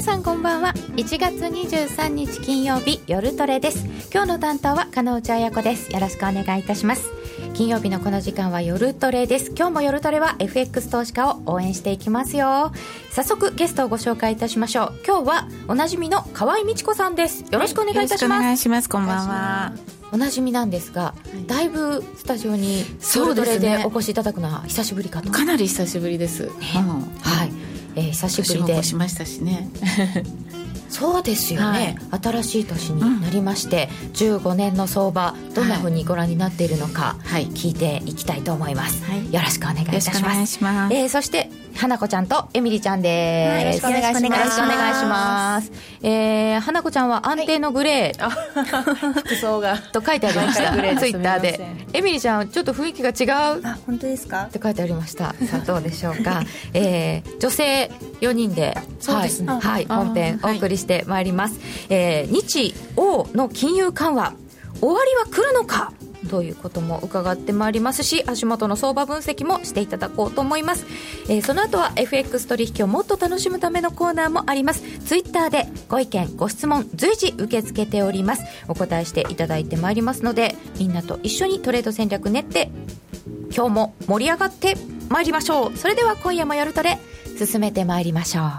皆さんこんばんは。1月23日金曜日夜トレです。今日の担当は金内彩子です。よろしくお願いいたします。金曜日のこの時間は夜トレです。今日も夜トレは FX 投資家を応援していきますよ。早速ゲストをご紹介いたしましょう。今日はおなじみの河合美智子さんです。よろしくお願いいたします、お願いします。こんばんは。おなじみなんですが、だいぶスタジオに夜トレでお越しいただくのは久しぶりかと。かなり久しぶりです、ね。うん、はい、えー、久しぶりで。しましたしね。そうですよね、はい、新しい年になりまして、うん、15年の相場どんなふうにご覧になっているのか、はい、聞いていきたいと思います、はい、よろしくお願いいたします。ます。えー、そして花子ちゃんとエミリちゃんです、よろしくお願いします。よろしくお願いします。えー、花子ちゃんは安定のグレー、はい、服装が。と書いてありました。ツイッターで。エミリちゃんちょっと雰囲気が違う。あ本当ですか？って書いてありました。さあどうでしょうか、えー、女性4人でそうですね、はい、はい、本編お送りしてまいります、はい、えー、日欧の金融緩和終わりは来るのか？ということも伺ってまいりますし足元の相場分析もしていただこうと思います、えー、その後は FX 取引をもっと楽しむためのコーナーもあります。ツイッターでご意見ご質問随時受け付けております。お答えしていただいてまいりますのでみんなと一緒にトレード戦略練って今日も盛り上がってまいりましょう。それでは今夜も夜トレ進めてまいりましょう。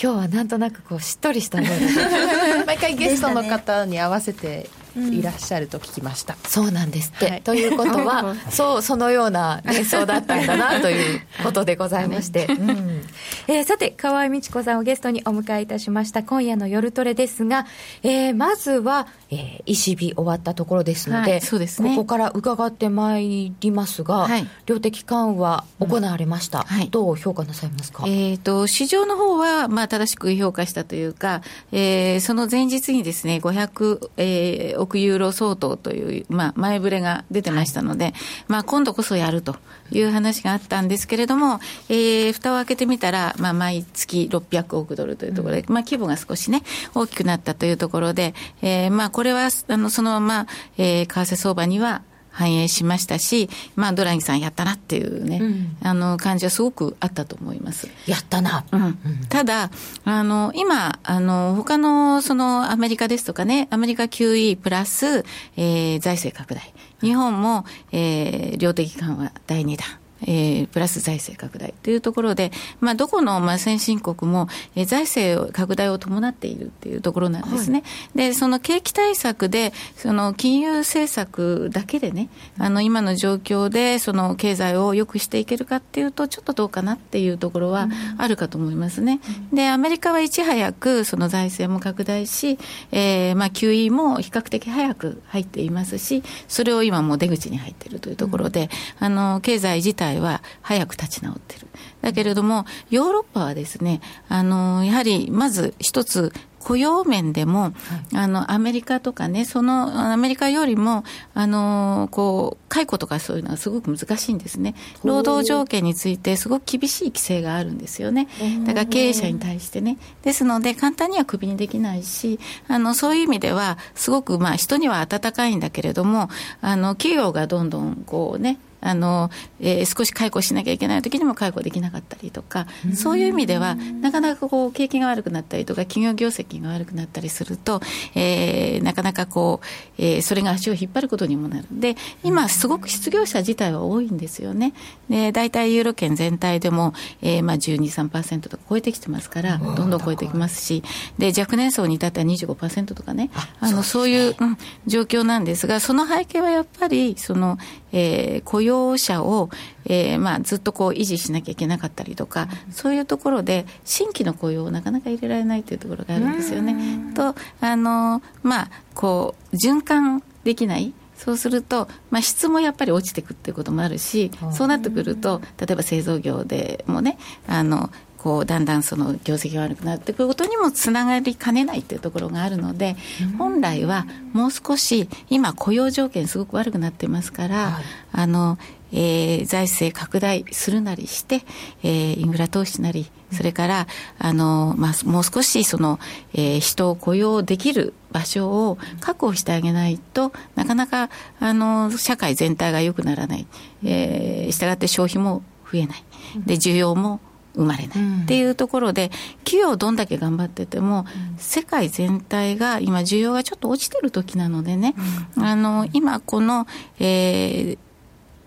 今日はなんとなくこうしっとりした 毎回ゲストの方に合わせていらっしゃると聞きました、うん、そうなんですって、はい、ということはそうそのような演奏だったんだなということでございまして、うん。えー、さて河合美智子さんをゲストにお迎えいたしました今夜の夜トレですが、えー、まずは、えー、ECB 終わったところですのではい、そうですね、ここから伺ってまいりますが、はい、量的緩和行われました、うん。はい、どう評価なさいますか、えーと、市場の方はまあ正しく評価したというか、えー、その前日にですね500、えー、億ユーロ相当という、まあ、前触れが出てましたので、まあ、今度こそやるという話があったんですけれども、えー、蓋を開けてみたら、まあ、毎月600億ドルというところで、うん、まあ、規模が少しね、大きくなったというところで、えー、まあ、これは、あの、そのまま、えー、為替相場には、反映しましたし、まあ、ドラギさんやったなっていうね、うん、あの感じはすごくあったと思います。やったな。うん、ただ、あの、今、あの、他の、その、アメリカですとかね、アメリカ QE プラス、えー、財政拡大。日本も、えー、量的緩和第2弾。えー、プラス財政拡大というところで、まあ、どこのまあ先進国も、えー、財政拡大を伴っているっていうところなんですね。はい、で、その景気対策で、その金融政策だけでね、あの今の状況でその経済を良くしていけるかっていうと、ちょっとどうかなっていうところはあるかと思いますね。うん、で、アメリカはいち早くその財政も拡大し、えー、まあ QE も比較的早く入っていますし、それを今も出口に入っているというところで、うん、あの経済自体体は早く立ち直ってる。だけれども、ヨーロッパはですね、あの、やはりまず一つ、雇用面でも、はい、あの、アメリカとかね、その、アメリカよりも、あの、こう、解雇とかそういうのはすごく難しいんですね。労働条件についてすごく厳しい規制があるんですよね。だから経営者に対してね。ですので、簡単にはクビにできないし、あの、そういう意味では、すごく、まあ、人には温かいんだけれども、あの、企業がどんどん、こうね、あの、えー、少し解雇しなきゃいけない時にも解雇できなかったりとか、そういう意味では、なかなかこう、景気が悪くなったりとか、企業業績が悪くなったりすると、えー、なかなかこう、えー、それが足を引っ張ることにもなる。で、今、すごく失業者自体は多いんですよね。で、大体ユーロ圏全体でも、えー、まあ12、3%とか超えてきてますから、どんどん超えてきますし、で、若年層に至っては25%とかね、あの、そういう、うん、状況なんですが、その背景はやっぱり、その、えー、雇用者を、えーまあ、ずっとこう維持しなきゃいけなかったりとか、そういうところで新規の雇用をなかなか入れられないというところがあるんですよね。とあの、まあ、こう循環できない。そうすると、まあ、質もやっぱり落ちていくっていうこともあるし、そうなってくると、例えば製造業でもね、あのこうだんだんその業績が悪くなってくることにもつながりかねないというところがあるので、本来はもう少し今雇用条件すごく悪くなってますから、はい、あのえー、財政拡大するなりして、えー、インフラ投資なり、それから、あの、まあ、もう少しその、えー、人を雇用できる場所を確保してあげないとなかなか、あの、社会全体が良くならない。えー、したがって消費も増えない、で需要も生まれないっていうところで、企業どんだけ頑張ってても、世界全体が今、需要がちょっと落ちてる時なのでね、あの今、この、え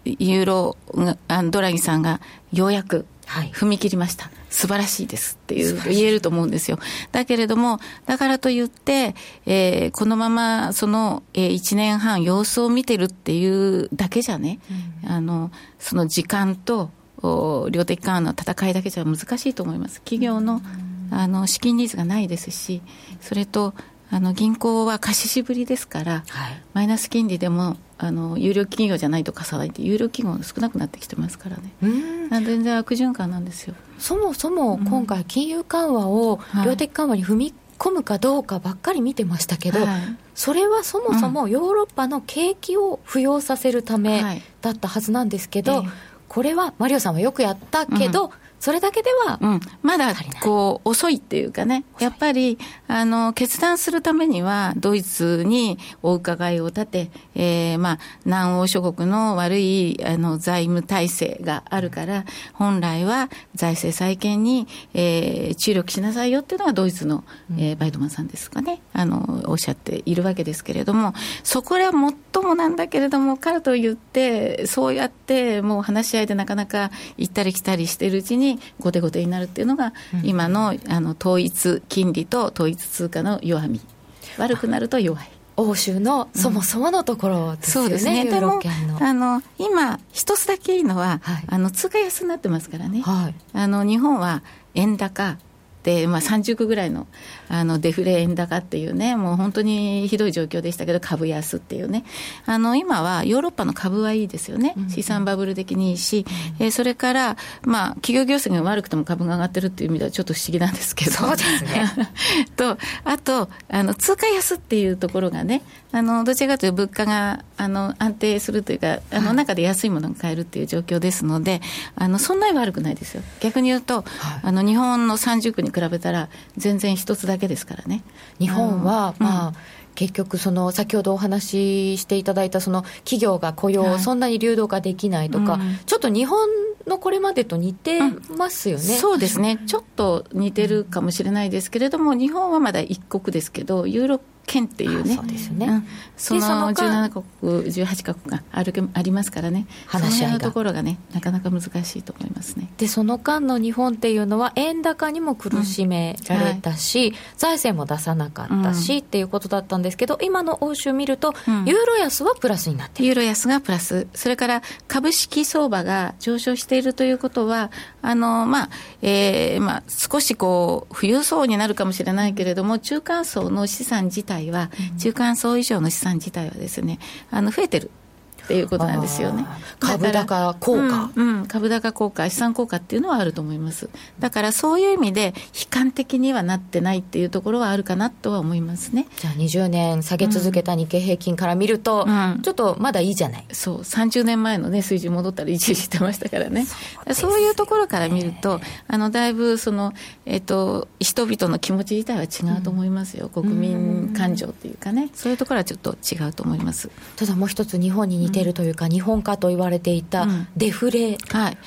ー、ユーロドラギさんがようやく踏み切りました。はい素晴らしいですっていう言えると思うんですよ。だけれども、だからといって、えー、このままその、えー、1年半様子を見てるっていうだけじゃね、うん、あの、その時間と量的緩和の戦いだけじゃ難しいと思います。企業のあの資金ニーズがないですし、それとあの銀行は貸ししぶりですから、はい、マイナス金利でもあの有料企業じゃないと貸さないって有料企業が少なくなってきてますからね、全然悪循環なんですよ。そもそも今回、金融緩和を量的緩和に踏み込むかどうかばっかり見てましたけど、はい、それはそもそもヨーロッパの景気を浮揚させるためだったはずなんですけど、はいこれはマリオさんはよくやったけど、うん。それだけでは、うん、まだこう遅いっていうかね、やっぱりあの決断するためには、ドイツにお伺いを立て、えーまあ、南欧諸国の悪いあの財務体制があるから、本来は財政再建に、えー、注力しなさいよっていうのがドイツの、えー、バイドマンさんですかね。あの、おっしゃっているわけですけれども、そこはもっともなんだけれども、からといって、そうやってもう話し合いでなかなか行ったり来たりしてるうちに、に後手後手になるっていうのが、今のあの統一金利と統一通貨の弱み、悪くなると弱い。欧州のそもそものところですよね、うん、そうですね。でもあの今、一つだけいいのは、はい、あの通貨安になってますからね、はい、あの日本は円高、まあ、30区ぐらいのあのデフレ円高っていうね、もう本当にひどい状況でしたけど、株安っていうね、あの今はヨーロッパの株はいいですよね、資産バブル的にいいし、うん、えー、それから、まあ、企業業績が悪くても株が上がってるっていう意味では、ちょっと不思議なんですけど、そうですね。とあとあの、通貨安っていうところがね、あのどちらかというと物価があの安定するというか、あの中で安いものが買えるっていう状況ですので、あのそんなに悪くないですよ、逆に言うと、はい、あの日本の30区に比べたら、全然一つだけですからね。日本は、まあ、うん結局その先ほどお話ししていただいたその企業が雇用、そんなに流動化できないとか、ちょっと日本のこれまでと似てますよね、うん、そうですね、ちょっと似てるかもしれないですけれども、日本はまだ一国ですけど、ユーロ県っていうね、そうですね、うん、その17国、18か国があるありますからね、話し合いのところがね、なかなか難しいと思いますね。でその間の日本っていうのは、円高にも苦しめられたし、うんはい、財政も出さなかったし、うん、っていうことだったんですけど、今の欧州見ると、ユーロ安はプラスになってユーロ安がプラス、それから株式相場が上昇しているということは、あのまあえーまあ、少しこう富裕層になるかもしれないけれども、中間層の資産自体は、中間層以上の資産自体はですね、あの増えてる。っていうことなんですよね。株高効果、うん、うん、株高効果、資産効果っていうのはあると思います。だからそういう意味で、悲観的にはなってないっていうところはあるかなとは思いますね。じゃあ20年下げ続けた日経平均から見ると、うん、ちょっとまだいいじゃない。そう、30年前のね、水準戻ったら一時してましたからね。そうそういうところから見ると、あの、だいぶその、えっ、ー、と、人々の気持ち自体は違うと思いますよ。国民感情っていうかね、そういうところはちょっと違うと思います。ただもう一つ日本に似ててるというか、日本化と言われていたデフレ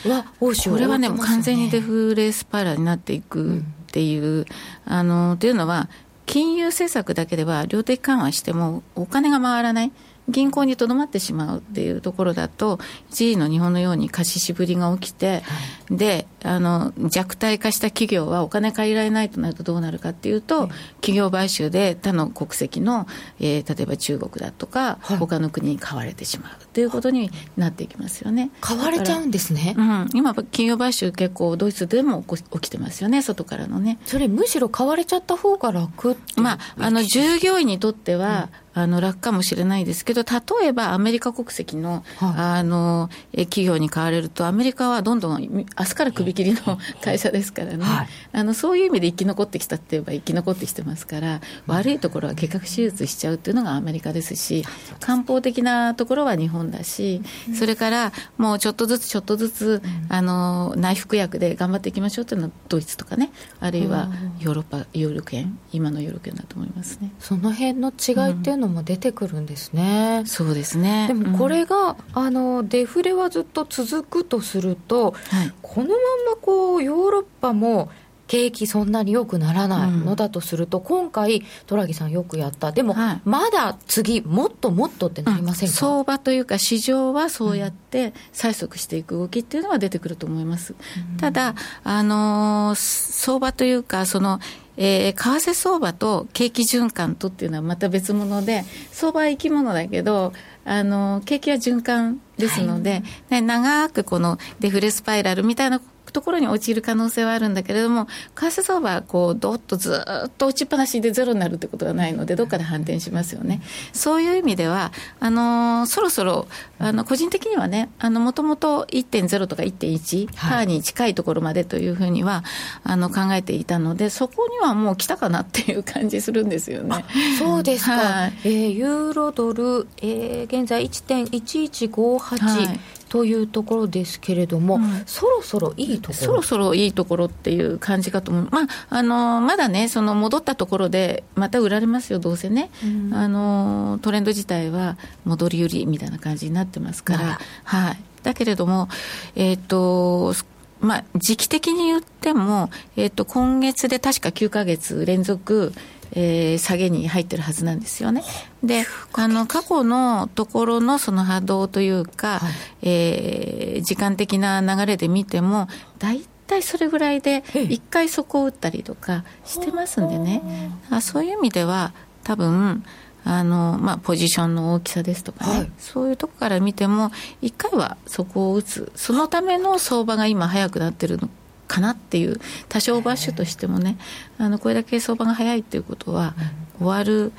は、欧州は、ね、これはね、完全にデフレスパイラルになっていくっていう、うん、あのというのは、金融政策だけでは量的緩和してもお金が回らない。銀行にとどまってしまうっていうところだと、一時の日本のように貸ししぶりが起きて、はい、であの弱体化した企業はお金借りられないとなるとどうなるかっていうと、企業買収で他の国籍の、えー、例えば中国だとか、はい、他の国に買われてしまうということになっていきますよね。買われちゃうんですね。うん、今、企業買収結構ドイツでも起きてますよね、外からのね。それむしろ買われちゃった方が楽まあ、あの従業員にとっては、うんあの楽かもしれないですけど、例えばアメリカ国籍の,、あの企業に買われると、アメリカはどんどん明日から首切りの会社ですからね、はい、あのそういう意味で生き残ってきたって言えば生き残ってきてますから、悪いところは結核手術しちゃうっていうのがアメリカですし、漢方的なところは日本だし、それからもうちょっとずつちょっとずつ、あの内服薬で頑張っていきましょうっていうのはドイツとかね、あるいはヨーロッパ、ヨーロッパ圏、今のヨーロッパ圏だと思いますね。その辺の違いっていうのも出てくるんですね。そうですね。でもこれが、うん、あのデフレはずっと続くとすると、はい、このままこうヨーロッパも景気そんなに良くならないのだとすると、うん、今回、トラギさんよくやった、でも、はい、まだ次、もっともっとってなりませんか、うん、相場というか、市場はそうやって催促していく動きっていうのは出てくると思います。うん、ただ、あのー、相場というか、そのえー、為替相場と景気循環とっていうのはまた別物で、相場は生き物だけど、あの景気は循環ですので、はい、ね、長くこのデフレスパイラルみたいなところに陥る可能性はあるんだけれども、為替相場はこうどっとずっと落ちっぱなしでゼロになるってことがないので、どっかで反転しますよね。そういう意味では、あのー、そろそろ、あの個人的にはね、もともと1.0とか1.1、パーに近いところまでというふうにはあの考えていたので、そこにはもう来たかなっていう感じするんですよね。そうですか、はい、えー、ユーロドル、えー、現在1.1158、はいというところですけれども、うん、そろそろいいところ？そろそろいいところっていう感じかと思う、まあ、あのまだね、その戻ったところで、また売られますよ、どうせね、うん、あのトレンド自体は戻り売りみたいな感じになってますから、はい、だけれども、えっ、ー、と、まあ、時期的に言っても、えっ、ー、と、今月で確か9か月連続、えー、下げに入ってるはずなんですよね。で、あの、過去のところのその波動というか、はい、えー、時間的な流れで見ても、大体それぐらいで、一回そこを打ったりとかしてますんでね。あ。そういう意味では、多分、あのまあ、ポジションの大きさですとかね、はい、そういうとこから見ても、一回はそこを打つ、そのための相場が今、早くなってるのかなっていう多少バッシュとしてもねあのこれだけ相場が早いっていうことは終わる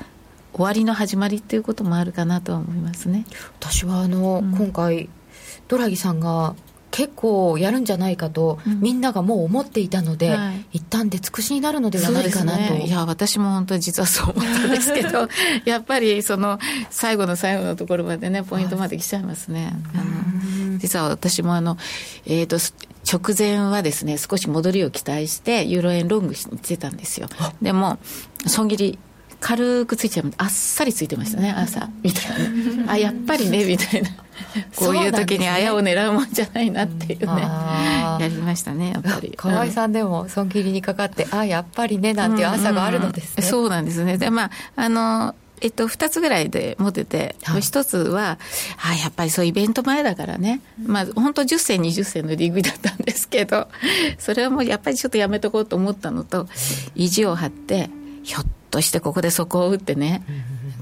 終わりの始まりっていうこともあるかなとは思いますね。私はあの、うん、今回ドラギさんが結構やるんじゃないかと、うん、みんながもう思っていたので、はい、一旦出尽くしになるのではないかなと、ね、いや私も本当に実はそう思ったんですけど やっぱりその最後の最後のところまでねポイントまで来ちゃいますね、実は私もあの、えーと直前はですね、少し戻りを期待して、ユーロ円ロングしてたんですよ。でも、損切り、軽くついちゃうあっさりついてましたね、朝、みたいな。あ、やっぱりね、みたいな。こういう時にあやを狙うもんじゃないなっていうね、やりましたね、やっぱり。河合さんでも損切りにかかって、あ、やっぱりね、なんていう朝があるのですね。うんうん、そうなんですね。で、まあ、あの、えっと、2つぐらいで持ってて、はい、1つは、あやっぱりそうイベント前だからね、まあ、本当10銭、20銭の利食いだったんですけど、それはもうやっぱりちょっとやめとこうと思ったのと、意地を張って、ひょっとしてここでそこを打ってね、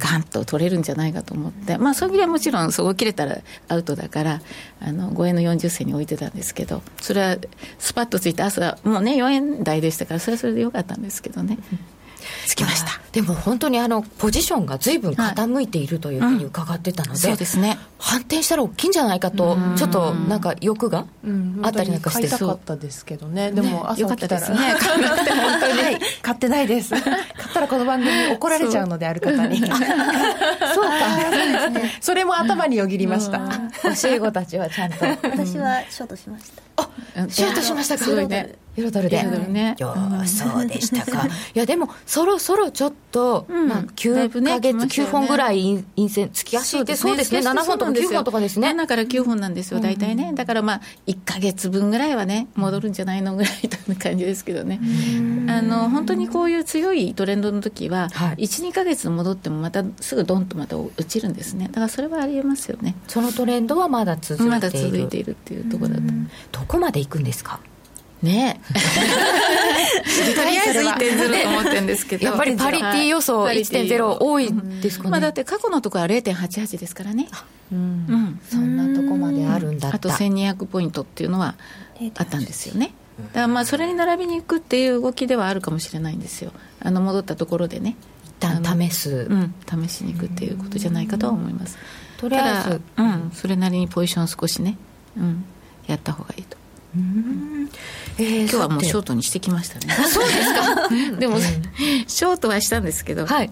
ガンと取れるんじゃないかと思って、まあ、それはもちろんそこ切れたらアウトだから、あの5円の40銭に置いてたんですけど、それはスパッとついて、朝、もうね、4円台でしたから、それはそれでよかったんですけどね。つきました。でも本当にあのポジションがずいぶん傾いているというふうに伺ってたので、はいうん、そうですね反転したら大きいんじゃないかとちょっとなんか欲があったりなんかして、うん、買いたかったですけどね。でも朝起きたら、ね、買わなくて本当に、はい、買ってないです。買ったらこの番組怒られちゃうのである方に。そう。か。それも頭によぎりました、教え子たちはちゃんと。私はショートしました。あショートしましたか。すごいね。ユーロドルで。ね。そうでしたか。いや、でも、そろそろちょっと、まあ、9か月、9本ぐらい陰線、月足ってそうですね、7本とか9本とかですね。7から9本なんですよ、大体ね。だからまあ、1か月分ぐらいはね、戻るんじゃないのぐらいという感じですけどね。あの、本当にこういう強いトレンドの時は、1、2か月戻ってもまたすぐドンとまた落ちるんですね。だからそれはありえますよね。そのトレンドはまだ続いている。まだ続いているっていうところだと。どこまで行くんですか？ね。とりあえず1.0と思ってるんですけど。やっぱりパリティ予想1.0多いですかね、まあ、だって過去のところは0.88ですからね。うん、うん、そんなとこまであるんだあと1200ポイントっていうのはあったんですよね。だからまあそれに並びに行くっていう動きではあるかもしれないんですよ。あの戻ったところでね。一旦試す、うん、試しに行くっていうことじゃないかとは思います。とりあえず、うん、それなりにポジション少しね、うん、やった方がいいとえー、今日はもうショートにしてきましたね。そうですか。でも、ショートはしたんですけど、はい、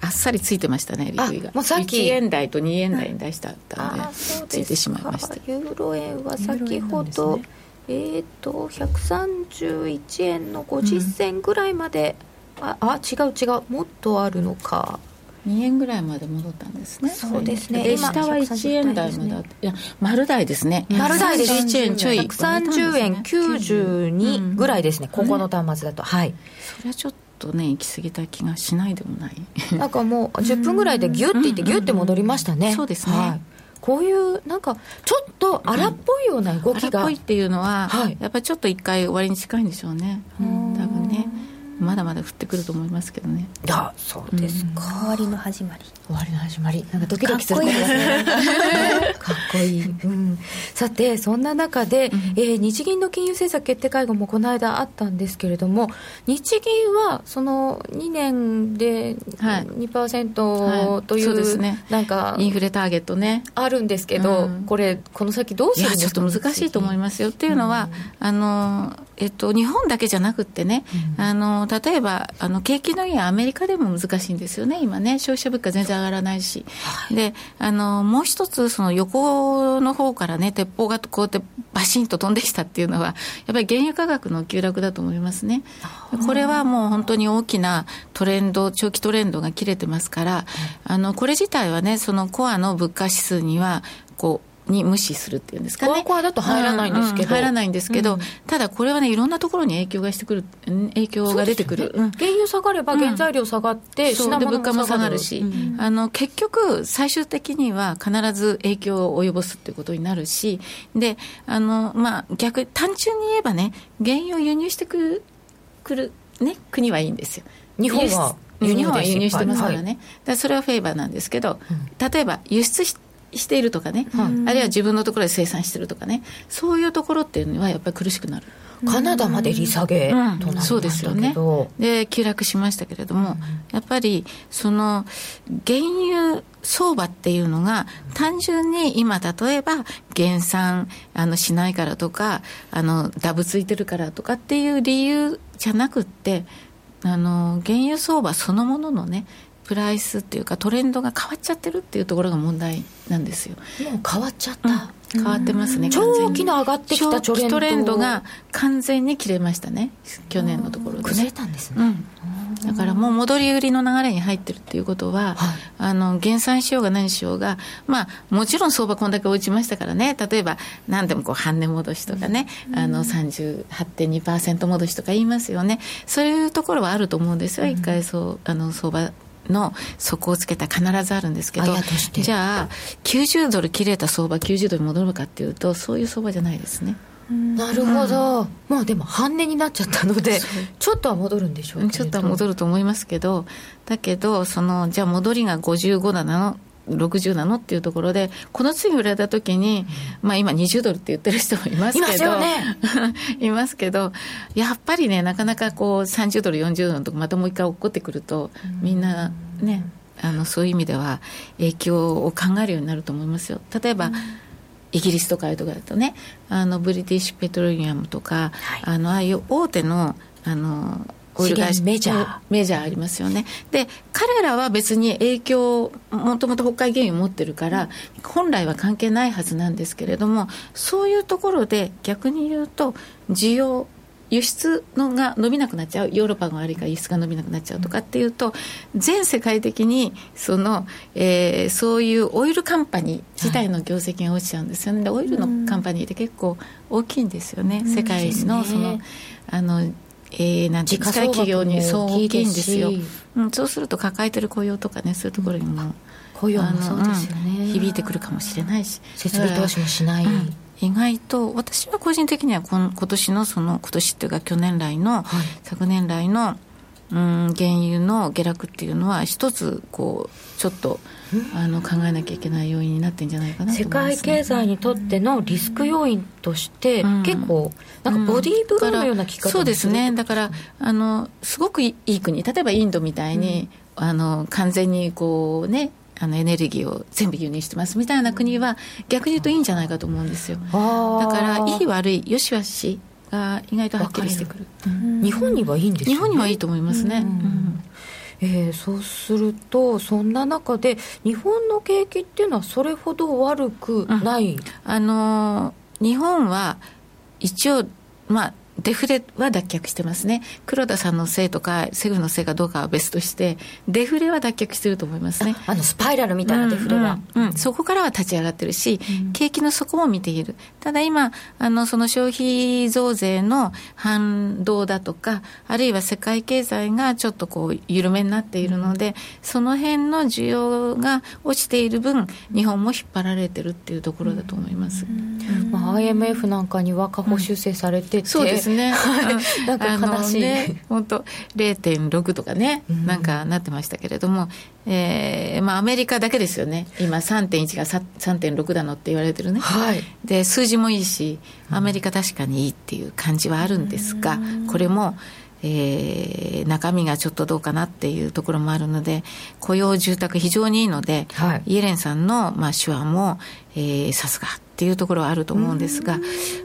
あっさりついてましたね利食いが。もうさっき。1円台と2円台に出したったんで、ついてしまいました。ユーロ円は先ほど、ね、えっ、と131円の50銭ぐらいまで、うん、ああ違う違う。もっとあるのか2円ぐらいまで戻ったんですね。そうですね。で下は1円台まであって、いや丸台ですね。丸台です。1円ちょい130円92ぐらいですね、ここの端末だと、はい。それはちょっとね行き過ぎた気がしないでもない。なんかもう10分ぐらいでギュッていってギュッて戻りましたね、そうですね、はい。こういうなんかちょっと荒っぽいような動きが、荒っぽいっていうのは、はい。やっぱりちょっと一回終わりに近いんでしょうね。多分。ねまだまだ降ってくると思いますけどね。あそうですか、終わりの始まり。終わりの始まり。なんかドキドキすることですね。かっこいい、うん、さてそんな中で、えー日銀の金融政策決定会合もこの間あったんですけれども日銀はその2年ではい。2%といそうう,、ですね。なんかインフレターゲットね。あるんですけど、うん。これこの先どうすいやるんですか？ちょっと難しいと思いますよ。っていうのは、あのえっと、日本だけじゃなくってね、あの例えばあの景気のいいアメリカでも難しいんですよね、今ね、消費者物価全然上がらないし、であのもう一つ、その横の方からね、鉄砲がこうやってバシンと飛んできたっていうのは、やっぱり原油価格の急落だと思いますね。これはもう本当に大きなトレンド、長期トレンドが切れてますから、あのこれ自体はね、そのコアの物価指数には、こう、に無視するっていうんですかね。コアコアだと入らないんですけど。う入らないんですけど、うん。ただこれはね、いろんなところに影響がしてくる、う。ん影響が出てくる。うん。原油下がれば原材料下がって、品で物価も物も下がる。下がるし、あの結局、最終的には必ず影響を及ぼすっていうことになるし、であのまあ、逆単純に言えばね、原油を輸入してくるくる、ね、国はいいんですよ。日本は輸入してますからね、はい。それはフェーバーなんですけど、例えば輸出ししているとかね、はい。あるいは自分のところで生産してるとかね、そういうところっていうのはやっぱり苦しくなる。カナダまで利下げとなりましたけど、そうですよね。で急落しましたけれども、やっぱりその原油相場っていうのが単純に今例えば減産あのしないからとかあのダブついてるからとかっていう理由じゃなくってあの原油相場そのもののねプライスっていうかトレンドが変わっちゃってるっていうところが問題なんですよ。もう変わっちゃった、変わってますね、長期の上がってきた長期トレンドが完全に切れましたね、去年のところで、崩れね。たんですね、うん。だからもう戻り売りの流れに入ってるっていうことは、はい。あの減産しようが何しようが、まあ、もちろん相場こんだけ落ちましたからね、例えば何でもこう半値戻しとかね、あの38.2%戻しとか言いますよね、そういうところはあると思うんですよ、一回そうあの相場の底をつけた必ずあるんですけどじゃあ90ドル切れた相場90ドルに戻るかっていうとそういう相場じゃないですね。なるほど、まあでも半値になっちゃったのでちょっとは戻るんでしょうちょっとは戻ると思いますけどだけどそのじゃあ戻りが55なの60なのっていうところでこの次売られた時に、まあ、今20ドルって言ってる人もいますけどいますよね。いますけどやっぱりねなかなかこう30ドル40ドルのとこまたもう一回起こってくるとみんなねあのそういう意味では影響を考えるようになると思いますよ。例えば、イギリスとかああいうところだとねあのブリティッシュペトロリアムとか、あのああいう大手のあのオイル会社メジャー。メジャーありますよね。で彼らは別に影響もともと北海原油持ってるから本来は関係ないはずなんですけれどもそういうところで逆に言うと需要輸出のが伸びなくなっちゃう。ヨーロッパが悪いから輸出が伸びなくなっちゃうとかっていうと全世界的にその、えーそういうオイルカンパニー自体の業績が落ちちゃうんですよね、でオイルのカンパニーって結構大きいんですよね、世界のそのあの、えーなんていうんですか時価総額も企業にそう大きいんですよ。うん、そうすると抱えてる雇用とかねそういうところにも、雇用もそうですよね。うん響いてくるかもしれないし。設備投資もしない、うん意外と私は個人的にはこの今年のその今年っていうか去年来の、昨年来のうん原油の下落っていうのは一つこうちょっとあの考えなきゃいけない要因になってんじゃないかなと世界経済にとってのリスク要因として、うん。結構なんかボディーブローのような聞き方もそうですね。るだからあのすごくいい国例えばインドみたいに、あの完全にこうねあのエネルギーを全部輸入してますみたいな国は逆に言うといいんじゃないかと思うんですよ。だからいい悪いよし悪しが意外とはっきりしてくる日本にはいいんですよ、ね、日本にはいいと思いますね、うんうんえーそうするとそんな中で日本の景気っていうのはそれほど悪くない、あのー日本は一応、まあ、デフレは脱却してますね。黒田さんのせいとか、セグのせいかどうかは別として、デフレは脱却してると思いますね。あの、スパイラルみたいなデフレは。うん、うんうん、そこからは立ち上がってるし、景気の底も見ている。ただ今、あの、その消費増税の反動だとか、あるいは世界経済がちょっとこう、緩めになっているので、その辺の需要が落ちている分、日本も引っ張られてるっていうところだと思います。まあ、IMF なんかには下方修正されてて、そうですね。なんか悲しい。ね、本当0.6とかね、なんかなってましたけれども、えー、まあアメリカだけですよね。今3.1が3.6だのって言われてるね。はい。で、数字もいいし、アメリカ確かにいいっていう感じはあるんですが、これも、えー、中身がちょっとどうかなっていうところもあるので、雇用住宅非常にいいので、はい、イエレンさんの、まあ、手腕も、えー、さすがっていうところはあると思うんですが、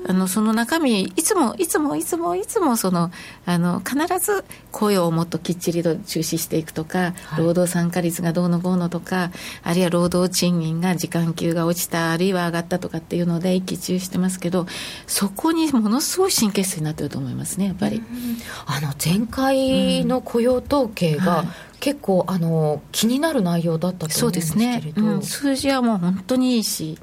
あのその中身、いつもいつもいつもいつもそのあの必ず雇用をもっときっちりと中止していくとか、労働参加率がどうのこうのとか、あるいは労働賃金が時間給が落ちた、あるいは上がったとかっていうので一喜一憂してますけど、そこにものすごい神経質になってると思いますね、やっぱり。あの前回の雇用統計が、うん。はい結構あの気になる内容だったと思うんですけれど。そうですね、うん、数字はもう本当にいいし、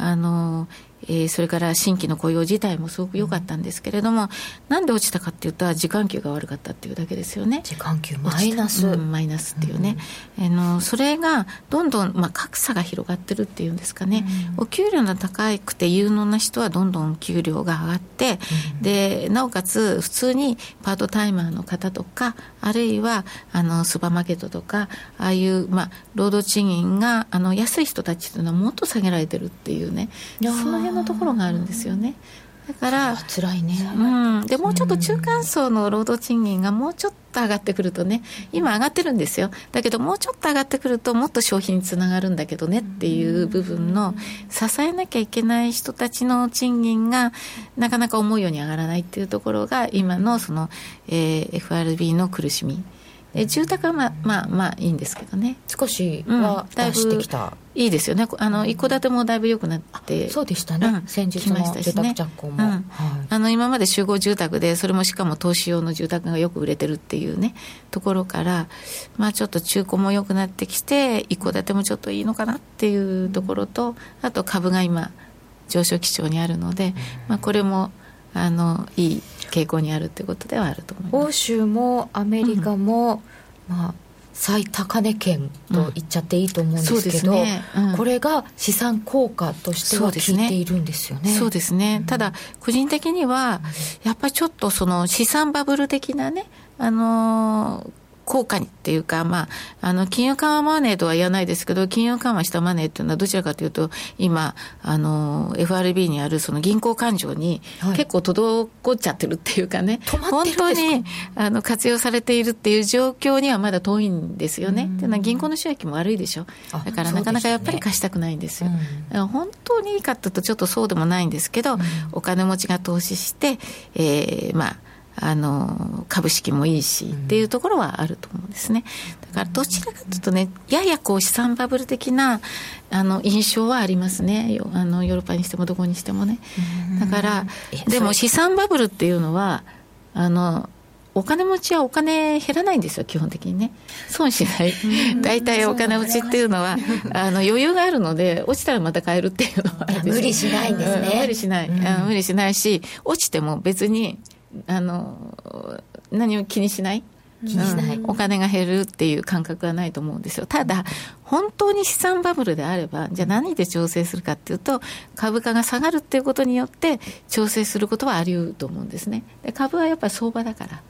うん、あのえー、それから新規の雇用自体もすごく良かったんですけれども、なんで落ちたかっていうと、時間給が悪かったっていうだけですよね。時間給マイナス、うん、マイナスっていうね、うん、あのそれがどんどん、まあ、格差が広がってるっていうんですかね、うん、お給料の高くて有能な人はどんどん給料が上がって、でなおかつ普通にパートタイマーの方とか、あるいはあのスーパーマーケットとか、ああいう、まあ、労働賃金があの安い人たちというのはもっと下げられてるっていうね、そういうのところがあるんですよね。だから辛いね、うん、でもうちょっと中間層の労働賃金がもうちょっと上がってくるとね今上がってるんですよ。だけどもうちょっと上がってくるともっと消費につながるんだけどねっていう部分の支えなきゃいけない人たちの賃金がなかなか思うように上がらないっていうところが今のその、えー、FRB の苦しみえ住宅はまあまあまあいいんですけどね。少しは出してきた、うん、いいですよね。あの一戸建てもだいぶ良くなって。そうでしたね、うん、先日の住宅着工も、うん。はい、あの今まで集合住宅でそれもしかも投資用の住宅がよく売れてるっていうねところからまあちょっと中古も良くなってきて一戸建てもちょっといいのかなっていうところとあと株が今上昇基調にあるので、まあ、これもあのいい傾向にあるということではあると思います。欧州もアメリカも、うん、まあ最高値圏と言っちゃっていいと思うんですけど、うんね。うん、これが資産効果としては効いているんですよね。そうですね。ただ、個人的には、やっぱりちょっとその資産バブル的なね、あのー効果にっていうか、まあ、あの、金融緩和マネーとは言わないですけど、金融緩和したマネーっていうのはどちらかというと、今、あの、FRB にあるその銀行勘定に結構滞っちゃってるっていうかね、はい、本当に、あの、活用されているっていう状況にはまだ遠いんですよね。っていうのは銀行の収益も悪いでしょ。だからなかなかやっぱり貸したくないんですよ。すね、本当にいいかっていうとちょっとそうでもないんですけど、お金持ちが投資して、えー、まあ、あの株式もいいしっていうところはあると思うんですね。だからどちらかというとね、ややこう資産バブル的なあの印象はありますね。あのヨーロッパにしてもどこにしてもね。だから、でも資産バブルっていうのは、あの、お金持ちはお金減らないんですよ、基本的にね。損しない。大体お金持ちっていうのは、あの余裕があるので、落ちたらまた買えるっていうのは無理しないんですね。無理しない。無理しないし、落ちても別にあの何も気にしない？気にしない、うん、お金が減るっていう感覚はないと思うんですよ。ただ、本当に資産バブルであれば、じゃあ何で調整するかっていうと、株価が下がるっていうことによって、調整することはあり得ると思うんですね。で株はやっぱり相場だから。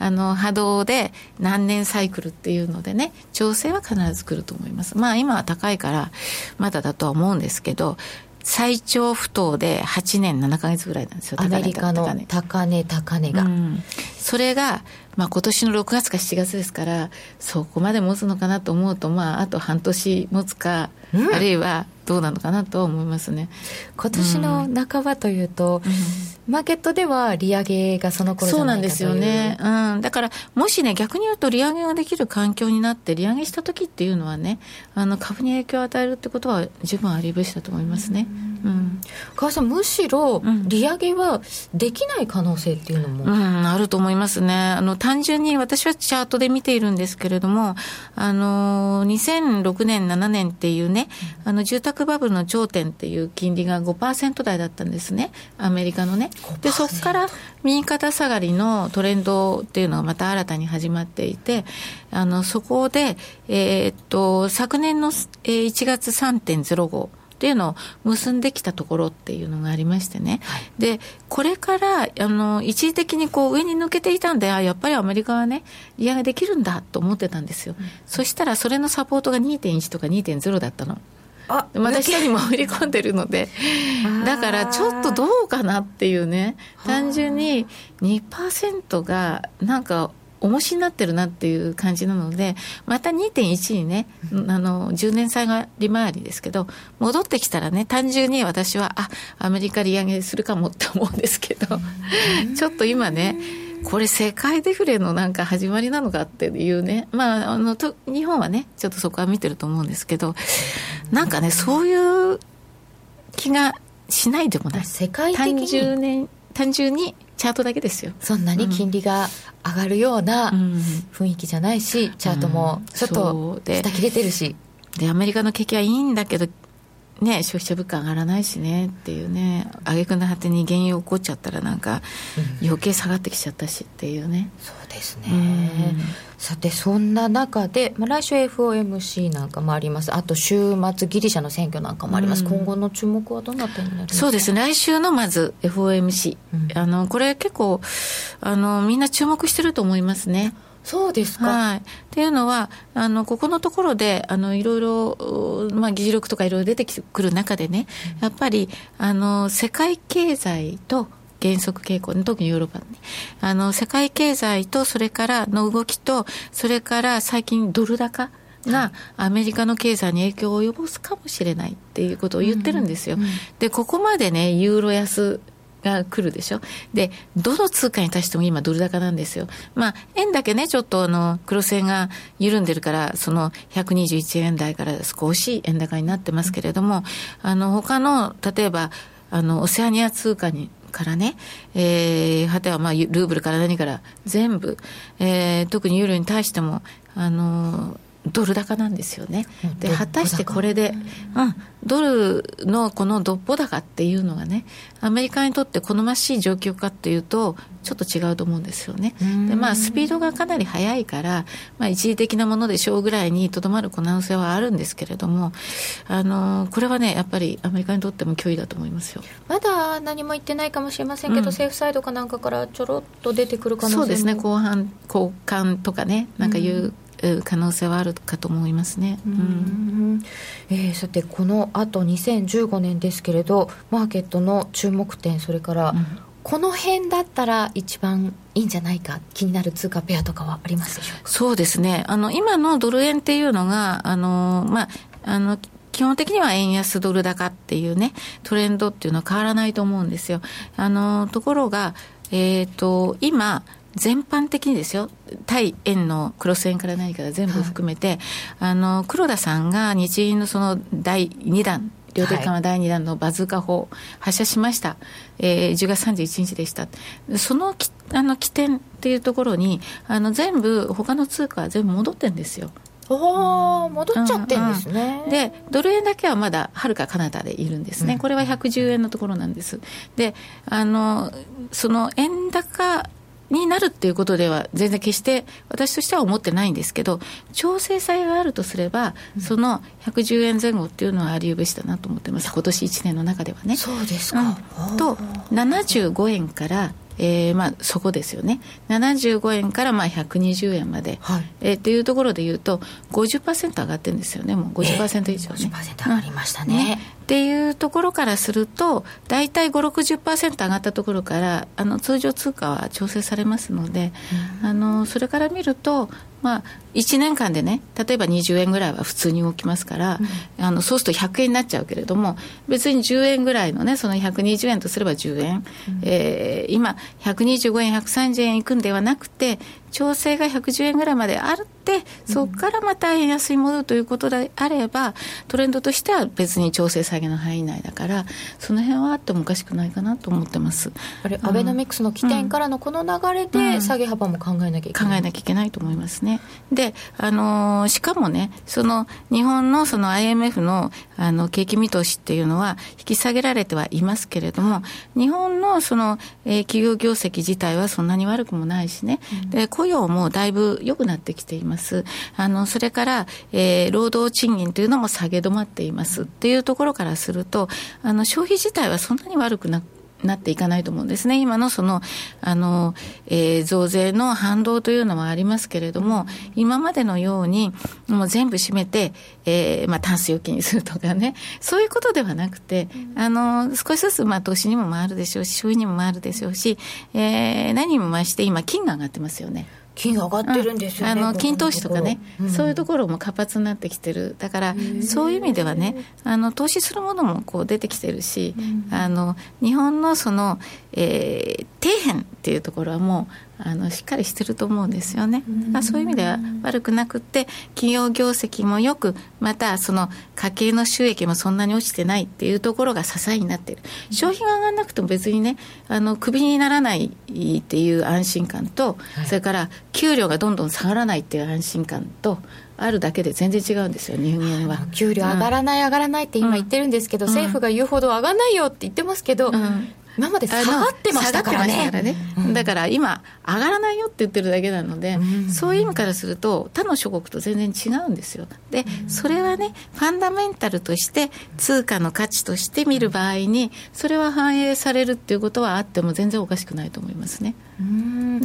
あの波動で何年サイクルっていうのでね、調整は必ず来ると思います。まあ今は高いから、まだだとは思うんですけど、最長不当で8年7か月ぐらいなんですよ、アメリカの高値、高値が。うん、それが、まあ今年の6月か7月ですから、そこまで持つのかなと思うと、まああと半年持つか、うん、あるいはどうなのかなと思いますね。今年の半ばというと、うん、マーケットでは利上げがその頃そうなんですよね、うん、だからもしね逆に言うと利上げができる環境になって利上げした時っていうのはねあの株に影響を与えるってことは十分ありぶしだと思いますね、うん。川さんむしろ利上げはできない可能性っていうのも、うん、あると思いますね。あの単純に私はチャートで見ているんですけれどもあの2006年7年っていうねあの住宅バブルの頂点っていう金利が5%台だったんですね。アメリカのね。でそこから右肩下がりのトレンドっていうのがまた新たに始まっていてあのそこで、えー、っと昨年の1月3.05っていうのを結んできたところっていうのがありましてね、はい、でこれからあの一時的にこう上に抜けていたんであやっぱりアメリカはね利上げできるんだと思ってたんですよ、うん、そしたらそれのサポートが2.1とか2.0だったの。あまた下にも振り込んでるので だからちょっとどうかなっていうね。単純に2%がなんか重しになってるなっていう感じなので、また2.1にね、あの、10年債が利回りですけど、戻ってきたらね、単純に私は、あ、アメリカ利上げするかもって思うんですけど、ちょっと今ね、これ世界デフレのなんか始まりなのかっていうね、まあ、あの、と日本はね、ちょっとそこは見てると思うんですけど、なんかね、そういう気がしないでもない。世界的に？単純に、単純にチャートだけですよ。そんなに金利が上がるような雰囲気じゃないし、うん、チャートもちょっと下切れてるし、でアメリカの景気はいいんだけどね、消費者物価上がらないしねっていうね挙句の果てに原油起こっちゃったらなんか余計下がってきちゃったしっていうね、うん、そうですね、うん、さてそんな中で、まあ、来週 FOMC なんかもあります。あと週末ギリシャの選挙なんかもあります、うん、今後の注目はどんな点になりますか？そうです。ね来週のまず FOMC、あのこれ結構あのみんな注目してると思いますねそうですか。はい。っていうのは、あの、ここのところで、あの、いろいろ、まあ、議事録とかいろいろ出てくる中でね、やっぱり、あの、世界経済と、減速傾向、特にヨーロッパね、あの、世界経済と、それからの動きと、それから最近ドル高がアメリカの経済に影響を及ぼすかもしれないっていうことを言ってるんですよ。うんうん、で、ここまでね、ユーロ安が来るでしょ？で、どの通貨に対しても今ドル高なんですよ。まあ、円だけね、ちょっとあの、黒線が緩んでるから、その121円台から少し円高になってますけれども、あの、他の、例えば、あの、オセアニア通貨に、からね、えー、果てはまあ、ルーブルから何から全部、えー、特にユーロに対しても、あの、ドル高なんですよね。で、果たしてこれで、うん、ドルのこのどっぽ高っていうのがね、アメリカにとって好ましい状況かっていうと、ちょっと違うと思うんですよね。で、まあ、スピードがかなり速いから、まあ、一時的なものでしょうぐらいにとどまる可能性はあるんですけれども、あの、これはね、やっぱりアメリカにとっても脅威だと思いますよ。まだ何も言ってないかもしれませんけど、うん、政府サイドかなんかからちょろっと出てくる可能性そうですね、後半、交換とかね、なんかいう、可能性はあるかと思いますね、うん、えー、さてこのあと2015年ですけれどマーケットの注目点それから、うん、この辺だったら一番いいんじゃないか気になる通貨ペアとかはありますでしょうか？そうですね。あの今のドル円っていうのがあのまああの基本的には円安ドル高っていうね、トレンドっていうのは変わらないと思うんですよ。あの、ところが、えっ、ー、と、今、全般的にですよ、対円のクロス円から何から全部含めて、はい、あの黒田さんが日銀のその第2弾、量的緩和第2弾のバズーカ砲、発射しました、えー、10月31日でした、そのきあの起点っていうところに、あの全部、他の通貨は全部戻ってるんですよ。お戻っちゃってんですね、うんうん、でドル円だけはまだはるか彼方でいるんですね、うん、これは110円のところなんです。であのその円高になるっていうことでは全然決して私としては思ってないんですけど調整さえがあるとすれば、その110円前後っていうのはありうべしだなと思ってます。今年1年の中ではね。そうですか、うん、と75円からえーまあ、そこですよね、75円からまあ120円まで、はい。えー、っていうところでいうと、50%上がってるんですよね、もう50%以上ね。えー、50%上がりましたね、うん。ね、っていうところからすると、大体5、60%上がったところから、あの通常通貨は調整されますので、うん、あのそれから見ると、まあ、1年間でね、例えば20円ぐらいは普通に動きますから、うん、あのそうすると100円になっちゃうけれども、別に10円ぐらいのね、その120円とすれば10円、うん、えー、今、125円、130円いくんではなくて、調整が110円ぐらいまであって、そこからまた円安に戻るということであれば、トレンドとしては別に調整下げの範囲内だから、その辺はあってもおかしくないかなと思ってます。あれ、アベノミクスの起点からのこの流れで、下げ幅も考えなきゃいけない、考えなきゃいけないと思いますね。で、あのー、しかもね、その日本のその IMF のあの景気見通しっていうのは引き下げられてはいますけれども、日本のその、えー、企業業績自体はそんなに悪くもないしね、うん、で雇用もだいぶ良くなってきています。あの、それから、えー、労働賃金というのも下げ止まっていますっていうところからすると、あの、消費自体はそんなに悪くななっていかないと思うんですね。今のその、あの、えー、増税の反動というのはありますけれども、今までのように、もう全部閉めて、えー、まあ、タンス預金にするとかね、そういうことではなくて、あの、少しずつ、まあ、投資にも回るでしょうし、消費にも回るでしょうし、えー、何も増して今、金が上がってますよね。金が上がってるんですよね、うん、あの金投資とかね、うん、そういうところも活発になってきてる、だから、そういう意味ではね、あの投資するものもこう出てきてるし、あの日本のその、えー、底辺っていうところはもう、あのしっかりしてると思うんですよね。そういう意味では悪くなくて企業業績もよくまたその家計の収益もそんなに落ちてないっていうところが支えになっている消費が上がらなくても別にねあのクビにならないっていう安心感と、はい、それから給料がどんどん下がらないっていう安心感とあるだけで全然違うんですよ、人間は。給料上がらない、上がらないって今言ってるんですけど、うん、政府が言うほど上がらないよって言ってますけど、うん、今まで下がってましたからね。からねうん、だから今、上がらないよって言ってるだけなので、うん、そういう意味からすると、他の諸国と全然違うんですよ。で、それはね、ファンダメンタルとして、通貨の価値として見る場合に、それは反映されるっていうことはあっても全然おかしくないと思いますね。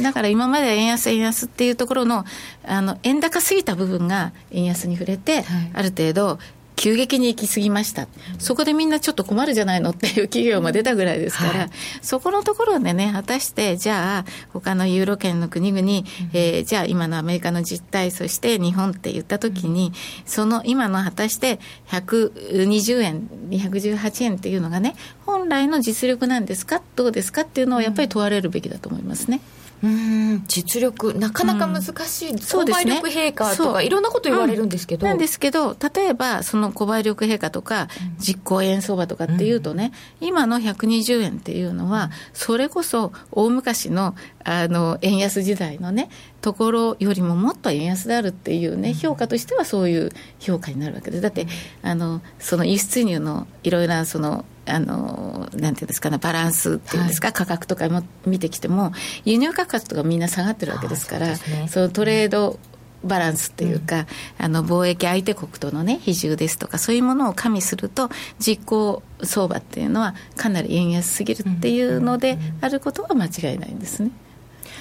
だから今まで円安、円安っていうところの、あの、円高すぎた部分が円安に触れて、はい、ある程度、急激に行き過ぎました、そこでみんなちょっと困るじゃないのっていう企業も出たぐらいですから、はい、そこのところでね、果たして、じゃあ、他のユーロ圏の国々、うん、えー、じゃあ今のアメリカの実態、そして日本って言ったときに、その今の果たして120円、218円っていうのがね、本来の実力なんですか、どうですかっていうのをやっぱり問われるべきだと思いますね。うんうん実力、なかなか難しい、うん、購買力陛下とか、いろんなこと言われるんですけど、なんですけど、例えば、その購買力陛下とか、実行円相場とかっていうとね、うん、今の120円っていうのは、それこそ大昔のあの円安時代のね、ところよりももっと円安であるっていうね、評価としてはそういう評価になるわけです。だって、あのその輸出入のいろいろなそのあのなんていうんですかねバランスっていうんですか、はい、価格とかも見てきても輸入価格とかみんな下がってるわけですからそ、ね,、のトレードバランスっていうか、うん、あの貿易相手国とのね比重ですとかそういうものを加味すると実行相場っていうのはかなり円安すぎるっていうのであることは間違いないんですね。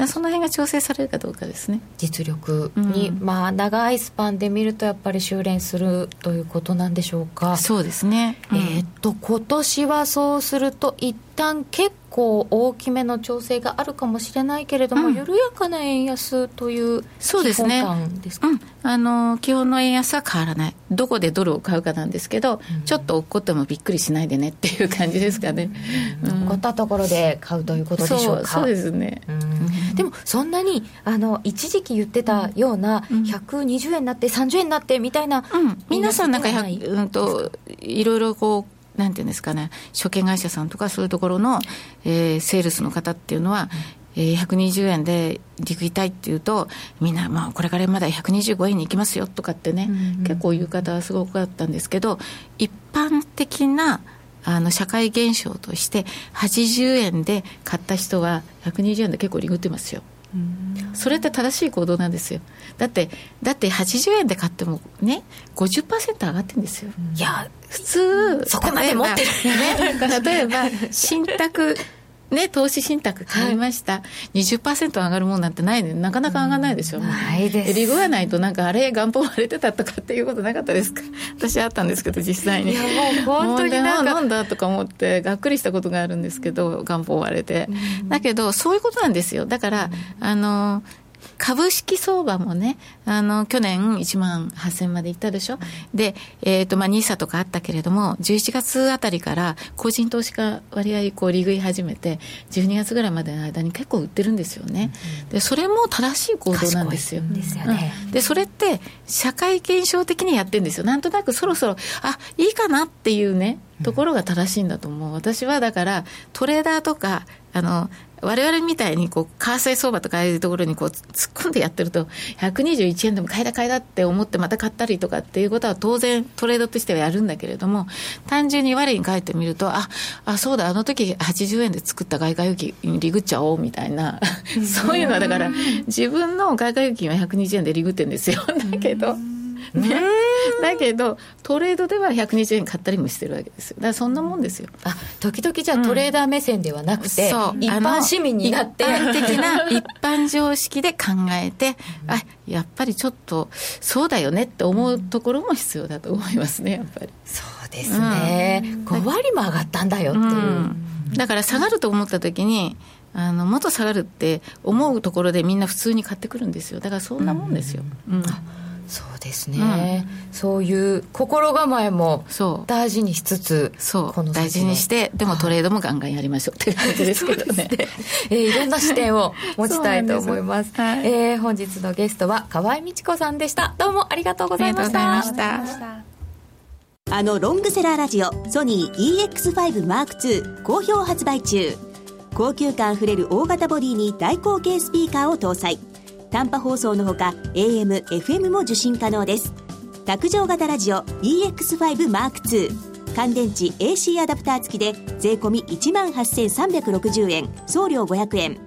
その辺が調整されるかどうかですね。実力に、うん、まあ、長いスパンで見るとやっぱり修練するということなんでしょうか。そうですね、うん、えっと今年はそうすると一旦結構大きめの調整があるかもしれないけれども、うん、緩やかな円安というそうですね、うん、あの基本の円安は変わらない。どこでドルを買うかなんですけど、うん、ちょっと落っこってもびっくりしないでねっていう感じですかね、うん、起ったところで買うということでしょうか？そうですね、でもそんなにあの一時期言ってたような120円になって30円になってみたいな、皆さんなんか、うんといろいろこうなんていうんですかね、証券会社さんとかそういうところの、えー、セールスの方っていうのは、えー、120円で陸いたいっていうと、みんな、まあ、これからまだ125円に行きますよとかってね、うんうん、結構言う方はすごくあったんですけど、一般的なあの社会現象として、80円で買った人は、120円で結構リグってますよ。それって正しい行動なんですよ。だってだって80円で買ってもね50%上がってるんですよ。いや普通そこまで持ってる。ね例えば信託ね、投資信託買いました、はい、20%上がるもんなんてないねなかなか上がらないでしょ、うないです。利具がないとなんかあれ元本割れてたとかっていうことなかったですか？私あったんですけど実際に。いやもう本当になんかなんだとか思ってがっくりしたことがあるんですけど元本割れて、だけどそういうことなんですよ。だから、あの株式相場もね、あの、去年1万8000までいったでしょ？で、えっ、ー、と、まあ、NISA とかあったけれども、11月あたりから個人投資家割合こう、利食い始めて、12月ぐらいまでの間に結構売ってるんですよね。で、それも正しい行動なんですよ。ですよね、うん。で、それって、社会現象的にやってるんですよ。なんとなくそろそろ、あ、いいかなっていうね、ところが正しいんだと思う。私はだから、トレーダーとか、あの、我々みたいにこう為替相場とかああいうところにこう突っ込んでやってると121円でも買いだ買いだって思ってまた買ったりとかっていうことは当然トレードとしてはやるんだけれども単純に我に返ってみるとああそうだあの時80円で作った外貨預金リグっちゃおうみたいなそういうのはだから自分の外貨預金は120円でリグってるんですよ だけど。ね、だけど、トレードでは120円買ったりもしてるわけですよ。だからそんなもんですよ。あ、時々じゃあトレーダー目線ではなくて、うん、一般市民になって。一般的な 一般常識で考えて、あ、やっぱりちょっと、そうだよねって思うところも必要だと思いますね、やっぱり。そうですね。うん、5割も上がったんだよっていう。うん、だから下がると思った時に、あのもっと下がるって思うところでみんな普通に買ってくるんですよだからそんなもんですよ、うん、そうですね、うん、そういう心構えも大事にしつつそう。大事にしてでもトレードもガンガンやりましょうっていう感じですけどね ね、えー、いろんな視点を持ちたいと思います。す、はい、えー、本日のゲストは河合美智子さんでした。どうもありがとうございました。あのロングセラーラジオソニー EX5M2 好評発売中。高級感あふれる大型ボディに大口径スピーカーを搭載短波放送のほか AM、FM も受信可能です。卓上型ラジオ EX5M2 乾電池 AC アダプター付きで税込1万8360円。送料500円。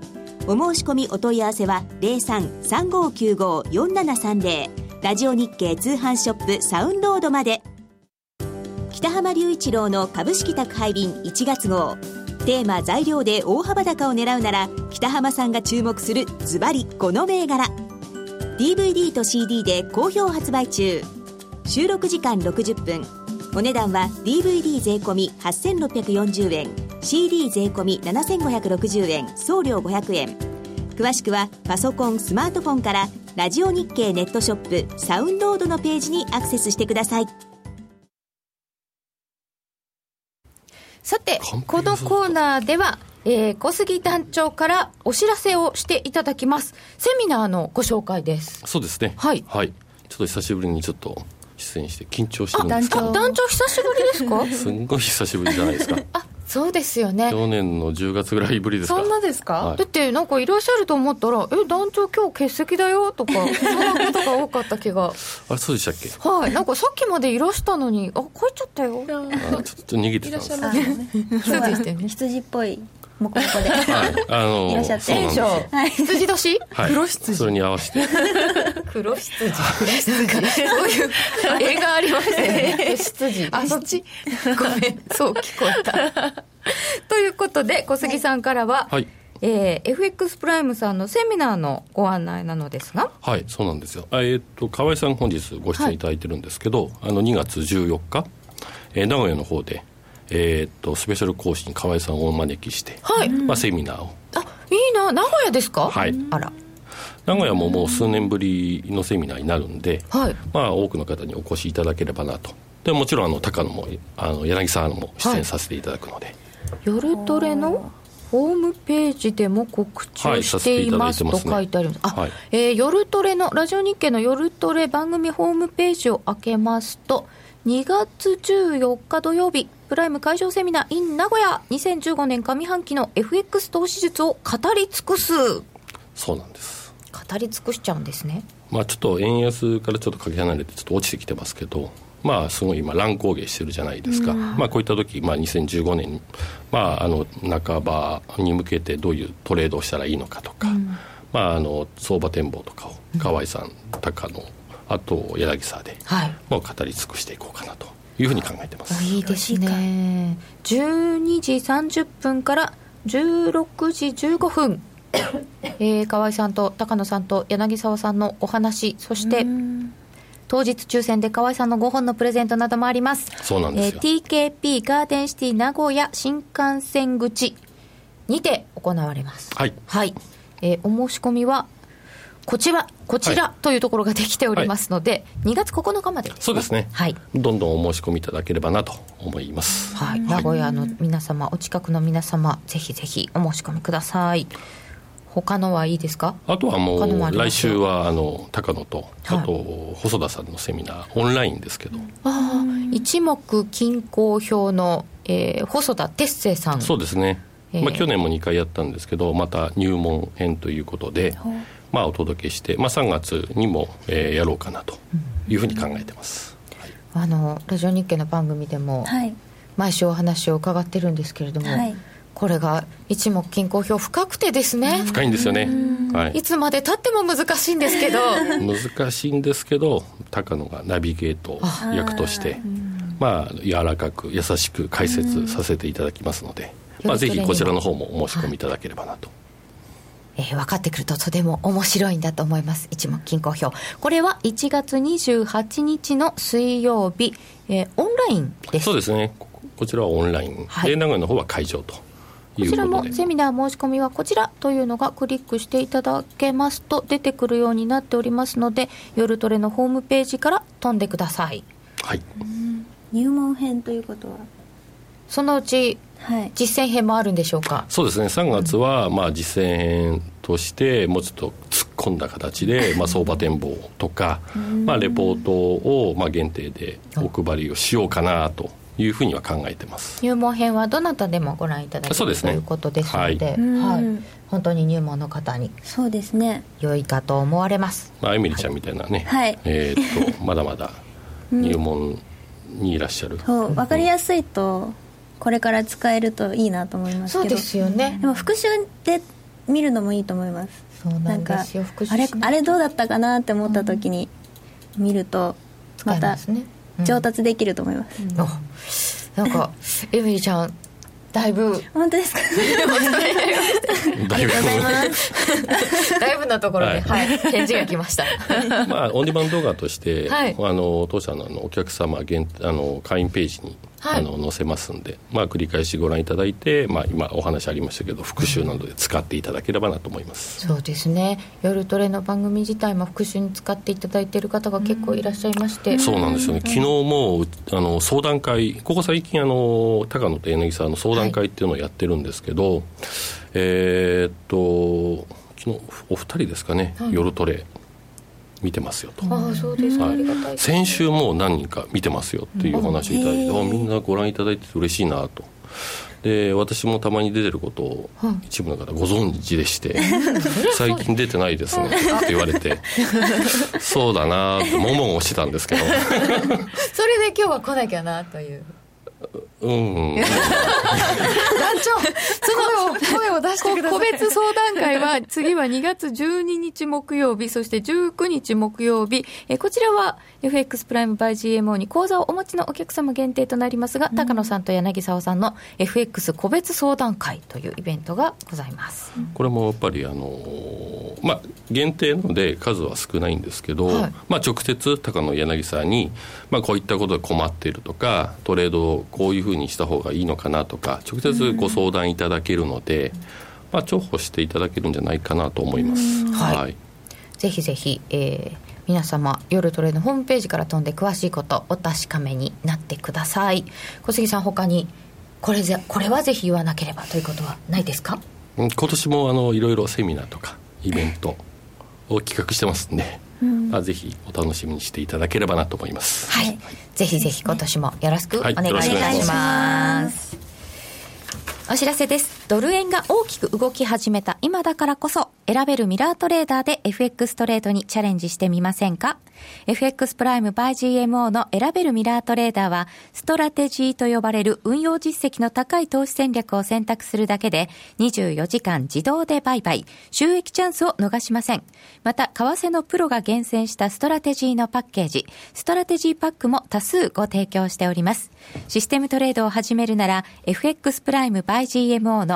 お申し込みお問い合わせは0335954730ラジオ日経通販ショップサウンロードまで。北浜隆一郎の株式宅配便1月号。テーマ材料で大幅高を狙うなら北浜さんが注目するズバリこの銘柄。DVD と CD で好評発売中。収録時間60分。お値段は DVD 税込8640円。CD 税込7560円。送料500円。詳しくはパソコンスマートフォンからラジオ日経ネットショップサウンロードのページにアクセスしてください。さて、このコーナーでは、えー、小杉団長からお知らせをしていただきます。セミナーのご紹介です。そうですね。はい。はい。ちょっと久しぶりにちょっと出演して緊張してるんですけど。団長久しぶりですか？すんごい久しぶりじゃないですか。あ、そうですよね。去年の10月ぐらいぶりですか。そんなですか、はい、だってなんかいらっしゃると思ったら「え団長今日欠席だよ」とかそんなことが多かった気が。あそうでしたっけ？はい。なんかさっきまでいらしたのにあ帰っちゃったよ。あちょっと逃げてたんですね。そうでしたよね。羊っぽいもこもこで、はい、あのー、いらっしゃって。テンション、はい、羊年、はい、黒羊？それに合わせて。黒羊。黒羊。そういう映画ありましたよね。羊。あそっち。ごめん。そう聞こえた。ということで小杉さんからは、はい。えー、FX プライムさんのセミナーのご案内なのですが。はいそうなんですよ。えー、っと河合さん本日ご出演いただいてるんですけど、はい、あの2月14日、えー、名古屋の方でえー、っとスペシャル講師に河合さんをお招きして、はい。まあ、セミナーを。あいいな。名古屋ですか？はい。あら。名古屋ももう数年ぶりのセミナーになるんで、はい、まあ、多くの方にお越しいただければなと。でもちろんあの高野もあの柳沢も出演させていただくので、はい、夜トレのホームページでも告知をしていますと書いてあります。あ、はい、えー、夜トレの、ラジオ日経の夜トレ番組ホームページを開けますと、2月14日土曜日、プライム会場セミナー in 名古屋2015年上半期の FX 投資術を語り尽くす。そうなんです。語り尽くしちゃうんですね。まあちょっと円安からちょっとかけ離れてちょっと落ちてきてますけどまあすごい今乱高下してるじゃないですか、まあこういった時、まあ2015年まああの半ばに向けてどういうトレードをしたらいいのかとか、まああの相場展望とかを河合さん、高野あと柳沢で、はい、もう語り尽くしていこうかなというふうに考えてます。いいですね。12時30分から16時15分。えー、河合さんと高野さんと柳沢さんのお話そして当日抽選で河合さんの5本のプレゼントなどもあります。そうなんですよ、えー、TKP ガーデンシティ名古屋新幹線口にて行われます。はい、はい。えー、お申し込みはこちら、こちらというところができておりますので、2月9日までね、そうですね。はい。どんどんお申し込みいただければなと思います。はい、名古屋の皆様、お近くの皆様、ぜひぜひお申し込みください。他のはいいですか？あとはもう来週はあの高野と、はい。あと細田さんのセミナーオンラインですけど、ああ一目均衡表の、えー細田哲星さん。そうですね、ええまあ、去年も2回やったんですけどまた入門編ということで、まあ、お届けして、まあ、3月にも、えーやろうかなというふうに考えてます、はい。あのラジオ日経の番組でもはい。毎週お話を伺ってるんですけれども、はい。これが一目均衡表深くてですね、深いんですよね、はい。い、つまでたっても難しいんですけど。難しいんですけど高野がナビゲート役としてまあ柔らかく優しく解説させていただきますので、まあ、ぜひこちらの方もお申し込みいただければなと、えー分かってくるととても面白いんだと思います。一目均衡表。これは1月28日の水曜日、えーオンラインです。そうですね。ここちらはオンライン、はい。で名古屋の方は会場といこちらもセミナー申し込みはこちらというのがクリックしていただけますと出てくるようになっておりますので夜トレのホームページから飛んでください。はい。入門編ということは？そのうちはい。実践編もあるんでしょうか？そうですね。3月はまあ実践編としてもうちょっと突っ込んだ形で、まあ、相場展望とか、まあ、レポートをまあ限定でお配りをしようかなというふうには考えてます。入門編はどなたでもご覧いただける、そうですねということですので、はい。うん。本当に入門の方にそうですね。良いかと思われます。まあ、エミリちゃんみたいなね、はい。えーっとまだまだ入門にいらっしゃる、そう分かりやすいとこれから使えるといいなと思いますけど。そうですよね。でも復習で見るのもいいと思います。そうなんですよ。か復習あれあれどうだったかなって思った時に見ると使また上達できると思います、おなんかエミリちゃんだいぶ。本当ですか？だいぶ。だいぶなところで、はい。はい、返事が来ました。まあ、オンデマンド動画として、はい。あの当社のあのお客様限あの会員ページに、はいあの載せますんで、まあ、繰り返しご覧いただいて、まあ、今お話ありましたけど復習などで使っていただければなと思います、そうですね。夜トレの番組自体も復習に使っていただいている方が結構いらっしゃいまして、そうなんですよね。昨日もうあの相談会ここ最近あの高野と柳沢の相談会っていうのをやってるんですけど、えーっと昨日お二人ですかね、夜トレ見てますよと、ああそうです先週もう何人か見てますよっていうお話をいただいて、うんあみんなご覧いただいてて嬉しいなと。で私もたまに出てることを一部の方ご存知でして 「最近出てないですね」って言われて。そうだなってもももしてたんですけど。それで今日は来なきゃなといううん。団長その声を出してください。個別相談会は次は2月12日木曜日そして19日木曜日。えこちらは FX プライムバイ GMO に口座をお持ちのお客様限定となりますが、高野さんと柳沢さんの FX 個別相談会というイベントがございます、これもやっぱりあのまあ限定なので数は少ないんですけど、はい。まあ直接高野柳さんに、まあ、こういったことで困っているとかトレードをこういうふうにした方がいいのかなとか直接ご相談いただけるので、まあ、重宝していただけるんじゃないかなと思います。はい。はい。ぜひぜひ、えー皆様夜トレのホームページから飛んで詳しいことお確かめになってください。小杉さん他にこれぜこれはぜひ言わなければということはないですか？うん今年もあのいろいろセミナーとかイベントを企画してますんで、まあ、ぜひお楽しみにしていただければなと思います。はい、ぜひぜひ今年もよろしくお願いしくお願いしします。お知らせです。ドル円が大きく動き始めた今だからこそ、選べるミラートレーダーで FX トレードにチャレンジしてみませんか ?FX プライム by GMO の選べるミラートレーダーは、ストラテジーと呼ばれる運用実績の高い投資戦略を選択するだけで、24時間自動で売買、収益チャンスを逃しません。また、為替のプロが厳選したストラテジーのパッケージ、ストラテジーパックも多数ご提供しております。システムトレードを始めるなら、FX プライム by GMO の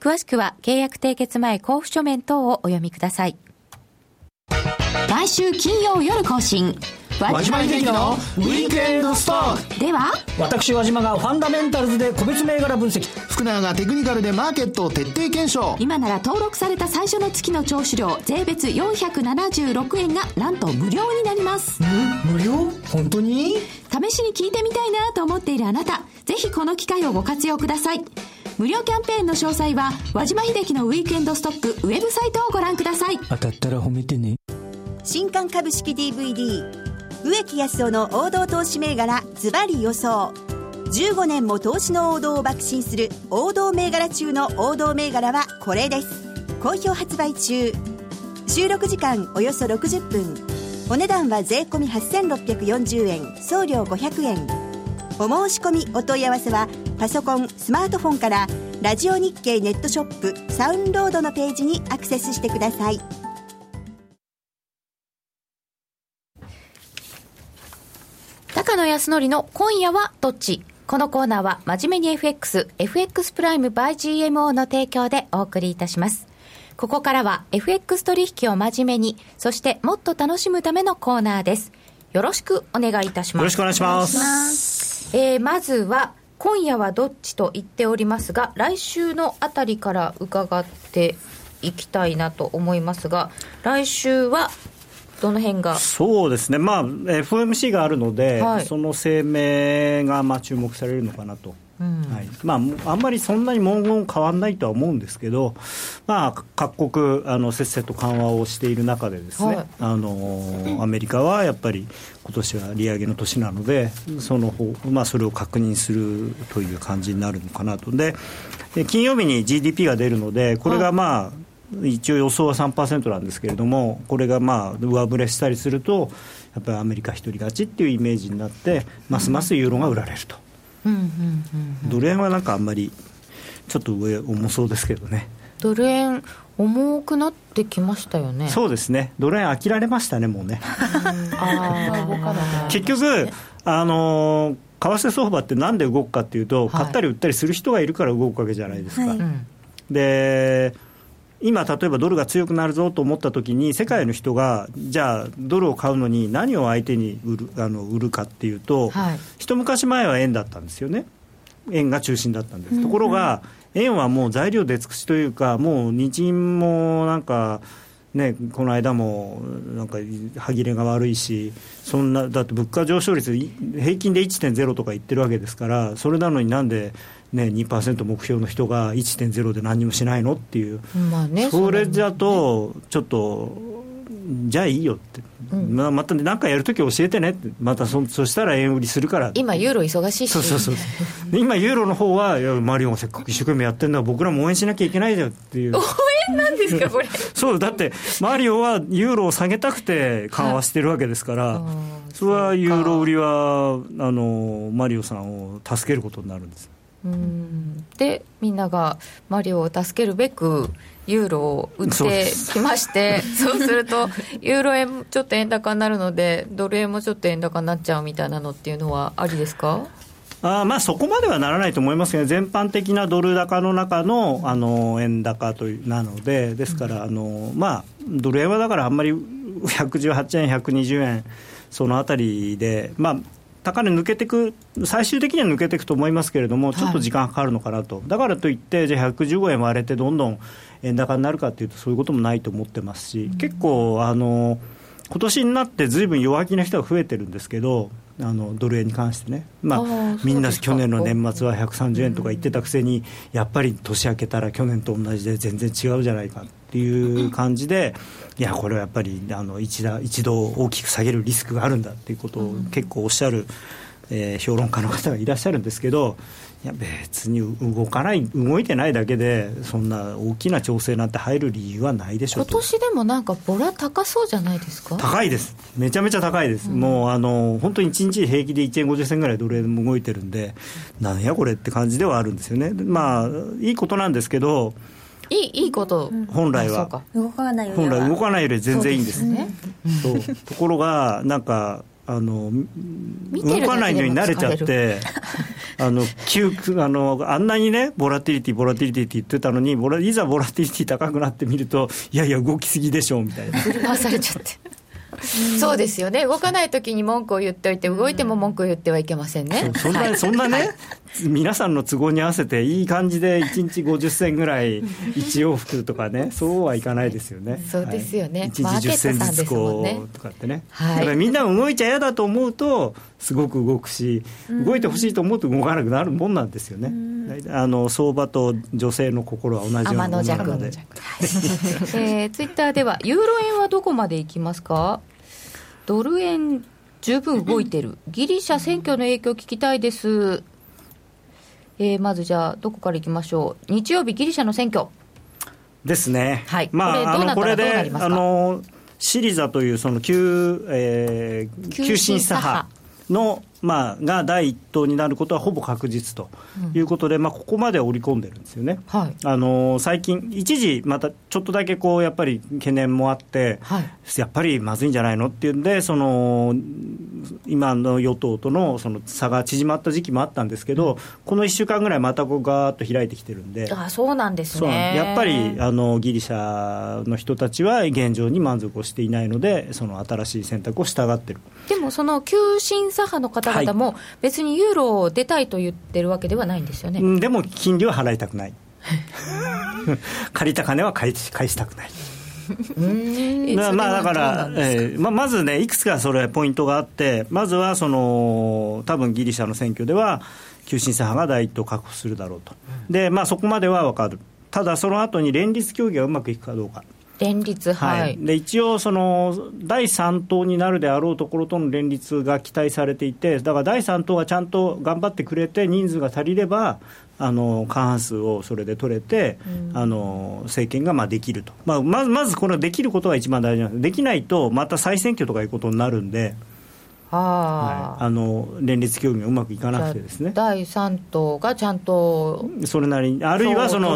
詳しくは契約締結前交付書面等をお読みください。毎週金曜夜更新。和島秀樹のウィークエンドストッでは私和島がファンダメンタルズで個別銘柄分析。福永がテクニカルでマーケットを徹底検証。今なら登録された最初の月の聴取料税別476円がなんと無料になります。無料？本当に？試しに聞いてみたいなと思っているあなたぜひこの機会をご活用ください無料キャンペーンの詳細は和島秀樹のウィークエンドストックウェブサイトをご覧ください。当たったら褒めてね。新刊株式 DVD 植木康夫の王道投資銘柄ズバリ予想。15年も投資の王道を爆心する王道銘柄中の王道銘柄はこれです。好評発売中。収録時間およそ60分。お値段は税込8640円。送料500円お申し込みお問い合わせはパソコンスマートフォンからラジオ日経ネットショップサウンロードのページにアクセスしてください高野康則の今夜はどっち？このコーナーは真面目に FX、FX プライム by GMO の提供でお送りいたします。ここからは FX 取引を真面目に、そしてもっと楽しむためのコーナーです。よろしくお願いいたします。よろしくお願いしますえー、まずは、今夜はどっちと言っておりますが、来週のあたりから伺っていきたいなと思いますが、来週はどの辺が？そうですね、まあ、FOMC があるので、はい。その声明がまあ注目されるのかなと。はい。まあ、あんまりそんなに文言変わらないとは思うんですけど、まあ、各国あのせっせと緩和をしている中でですね、はい。あのアメリカはやっぱり今年は利上げの年なのでその方、まあ、それを確認するという感じになるのかなと。でで金曜日に GDP が出るのでこれがまあ、一応予想は3%なんですけれどもこれがまあ上振れしたりするとやっぱりアメリカ一人勝ちっていうイメージになってますますユーロが売られると。うんうんうんドル円はなんかあんまりちょっと上重そうですけどね、ドル円重くなってきましたよね。そうですね。ドル円飽きられましたねもうね。あ動かない結局あのー為替相場ってなんで動くかっていうと、買ったり売ったりする人がいるから動くわけじゃないですか、はい。うん。で今、例えばドルが強くなるぞと思ったときに、世界の人が、じゃあ、ドルを買うのに何を相手に売るあの売るかっていうと、はい。一昔前は円だったんですよね、円が中心だったんです、ところが、円はもう材料出尽くしというか、もう日銀もなんか、ね、この間もなんか歯切れが悪いし、そんなだって物価上昇率、い平均で1.0とか言ってるわけですから、それなのになんで、ね、2%目標の人が1.0で何にもしないのっていう、まあね、それじゃゃと、ちょっと、じゃあいいよって、まあまた何かやるとき教えてねって、またそそしたら円売りするから。今、ユーロ忙しいし、そうそうそう。で今、ユーロの方はいやマリオがせっかく一生懸命やってるんだ僕らも応援しなきゃいけないじゃんっていう、応援なんですか、これ。そうだって、マリオはユーロを下げたくて緩和してるわけですから、それはユーロ売りはあのマリオさんを助けることになるんです。うん。で、みんながマリオを助けるべく、ユーロを売ってきまして、そうすると、ユーロ円ちょっと円高になるので、ドル円もちょっと円高になっちゃうみたいなのっていうのはありですか？あーまあそこまではならないと思いますけど、全般的なドル高の中のあの円高というなので、ですから、あのまあ、ドル円はだからあんまり118円、120円、そのあたりで、まあ、高値抜けていく、最終的には抜けていくと思いますけれども、ちょっと時間かかるのかなと、だからといって、じゃあ115円割れて、どんどん円高になるかというと、そういうこともないと思ってますし、結構、あの今年になってずいぶん弱気な人が増えてるんですけど、あのドル円に関してね、まあみんな去年の年末は130円とか言ってたくせに、やっぱり年明けたら去年と同じで全然違うじゃないかっていう感じで、いや、これはやっぱりあの一だ一度大きく下げるリスクがあるんだっていうことを結構おっしゃるえー評論家の方がいらっしゃるんですけど、いや、別に動かない、動いてないだけで、そんな大きな調整なんて入る理由はないでしょうと。今年でもなんかボラ高そうじゃないですか？高いです、めちゃめちゃ高いです、もうあの本当に1日平気で1円50銭ぐらいドル円も動いてるんで、なんやこれって感じではあるんですよね、まあ、いいことなんですけど、いいいいこと、本来は。動かないより本は来動かないより全然いいんです。そうね。そう。ところがなんかあの動かないのに慣れちゃっ疲て あの急あのあんなにねボラティリティボラティリティって言ってたのにボラいざボラティリティ高くなってみるといやいや動きすぎでしょみたいな。振り回されちゃってそうですよね。動かない時に文句を言っておいて動いても文句を言ってはいけませんね。そんな、はい。そんなね、皆さんの都合に合わせていい感じで1日50銭ぐらい1往復とかねそうはいかないですよね。そうですよね。はい、1マー日10ケットさん銭ずつこね。うとかってね、はいみんな動いちゃ嫌だと思うとすごく動くし、動いてほしいと思うと動かなくなるもんなんですよね、あの相場と女性の心は同じようなも天ののな弱のでえーツイッターではユーロ円はどこまでいきますか？ドル円十分動いてる。ギリシャ選挙の影響聞きたいです。えーまずじゃあどこからいきましょう。日曜日ギリシャの選挙。ですね、はい。まあ、あこれどうなったらのこれでどうなりますか？あのシリザというその急、えー、急急進左派の、まあ、が第一党になることはほぼ確実ということで、まあ、ここまで織り込んでるんですよね。はいあの最近、一時、またちょっとだけこうやっぱり懸念もあって、はいやっぱりまずいんじゃないのっていうんで、その今の与党とのその差が縮まった時期もあったんですけど、この1週間ぐらい、またこうガーッと開いてきてるんで。あそうなんですねやっぱりあのギリシャの人たちは現状に満足をしていないので、その新しい選択を従ってる。でもその急進左派の方々も別にユーロを出たいと言ってるわけではないんですよね、うんでも金利は払いたくない。借りた金は返し返したくない。えまあ、まあだからえーまあ、まずね、いくつかそれ、ポイントがあって、まずはその多分ギリシャの選挙では、急進左派が第一党を確保するだろうと、でまあ、そこまでは分かる、ただその後に連立協議がうまくいくかどうか。連立はい、で一応その、第3党になるであろうところとの連立が期待されていて、だから第3党がちゃんと頑張ってくれて、人数が足りれば、あの過半数をそれで取れて、あの政権がまあできると、まあ、まずまずこれ、できることが一番大事なんです、できないと、また再選挙とかいうことになるんで、あはい、あの連立協議がうまくいかなくてですね。第3党がちゃんとそれなりにあるいはその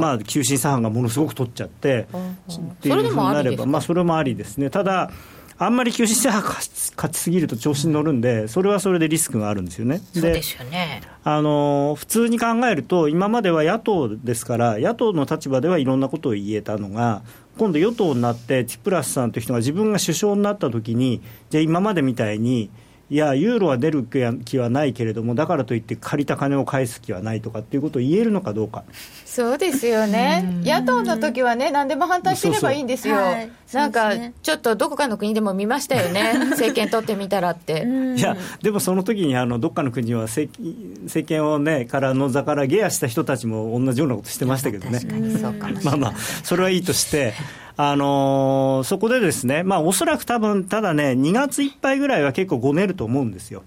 まあ、急進左派がものすごく取っちゃって、っていうそれでふうになれば、まあ、それもありですね、ただ、あんまり急進左派が勝ち勝ちすぎると調子に乗るんで、それはそれでリスクがあるんですよね。そうですよね。あの普通に考えると、今までは野党ですから、野党の立場ではいろんなことを言えたのが、今度、与党になって、チプラスさんという人が自分が首相になったときに、じゃあ、今までみたいに、いや、ユーロは出る気はないけれども、だからといって借りた金を返す気はないとかっていうことを言えるのかどうか。そうですよね。野党の時はね何でも反対してればいいんですよ。そうそう。はい。なんかちょっとどこかの国でも見ましたよね。政権取ってみたらって。いや、でもその時にあのどっかの国は政政権をね、からの座から下野した人たちも同じようなことしてましたけどね。確かにそうかもしれない。まあまあ、それはいいとして、あのーそこでですね、まあ、おそらく多分ただね、2月いっぱいぐらいは結構ごねると思うんですよ。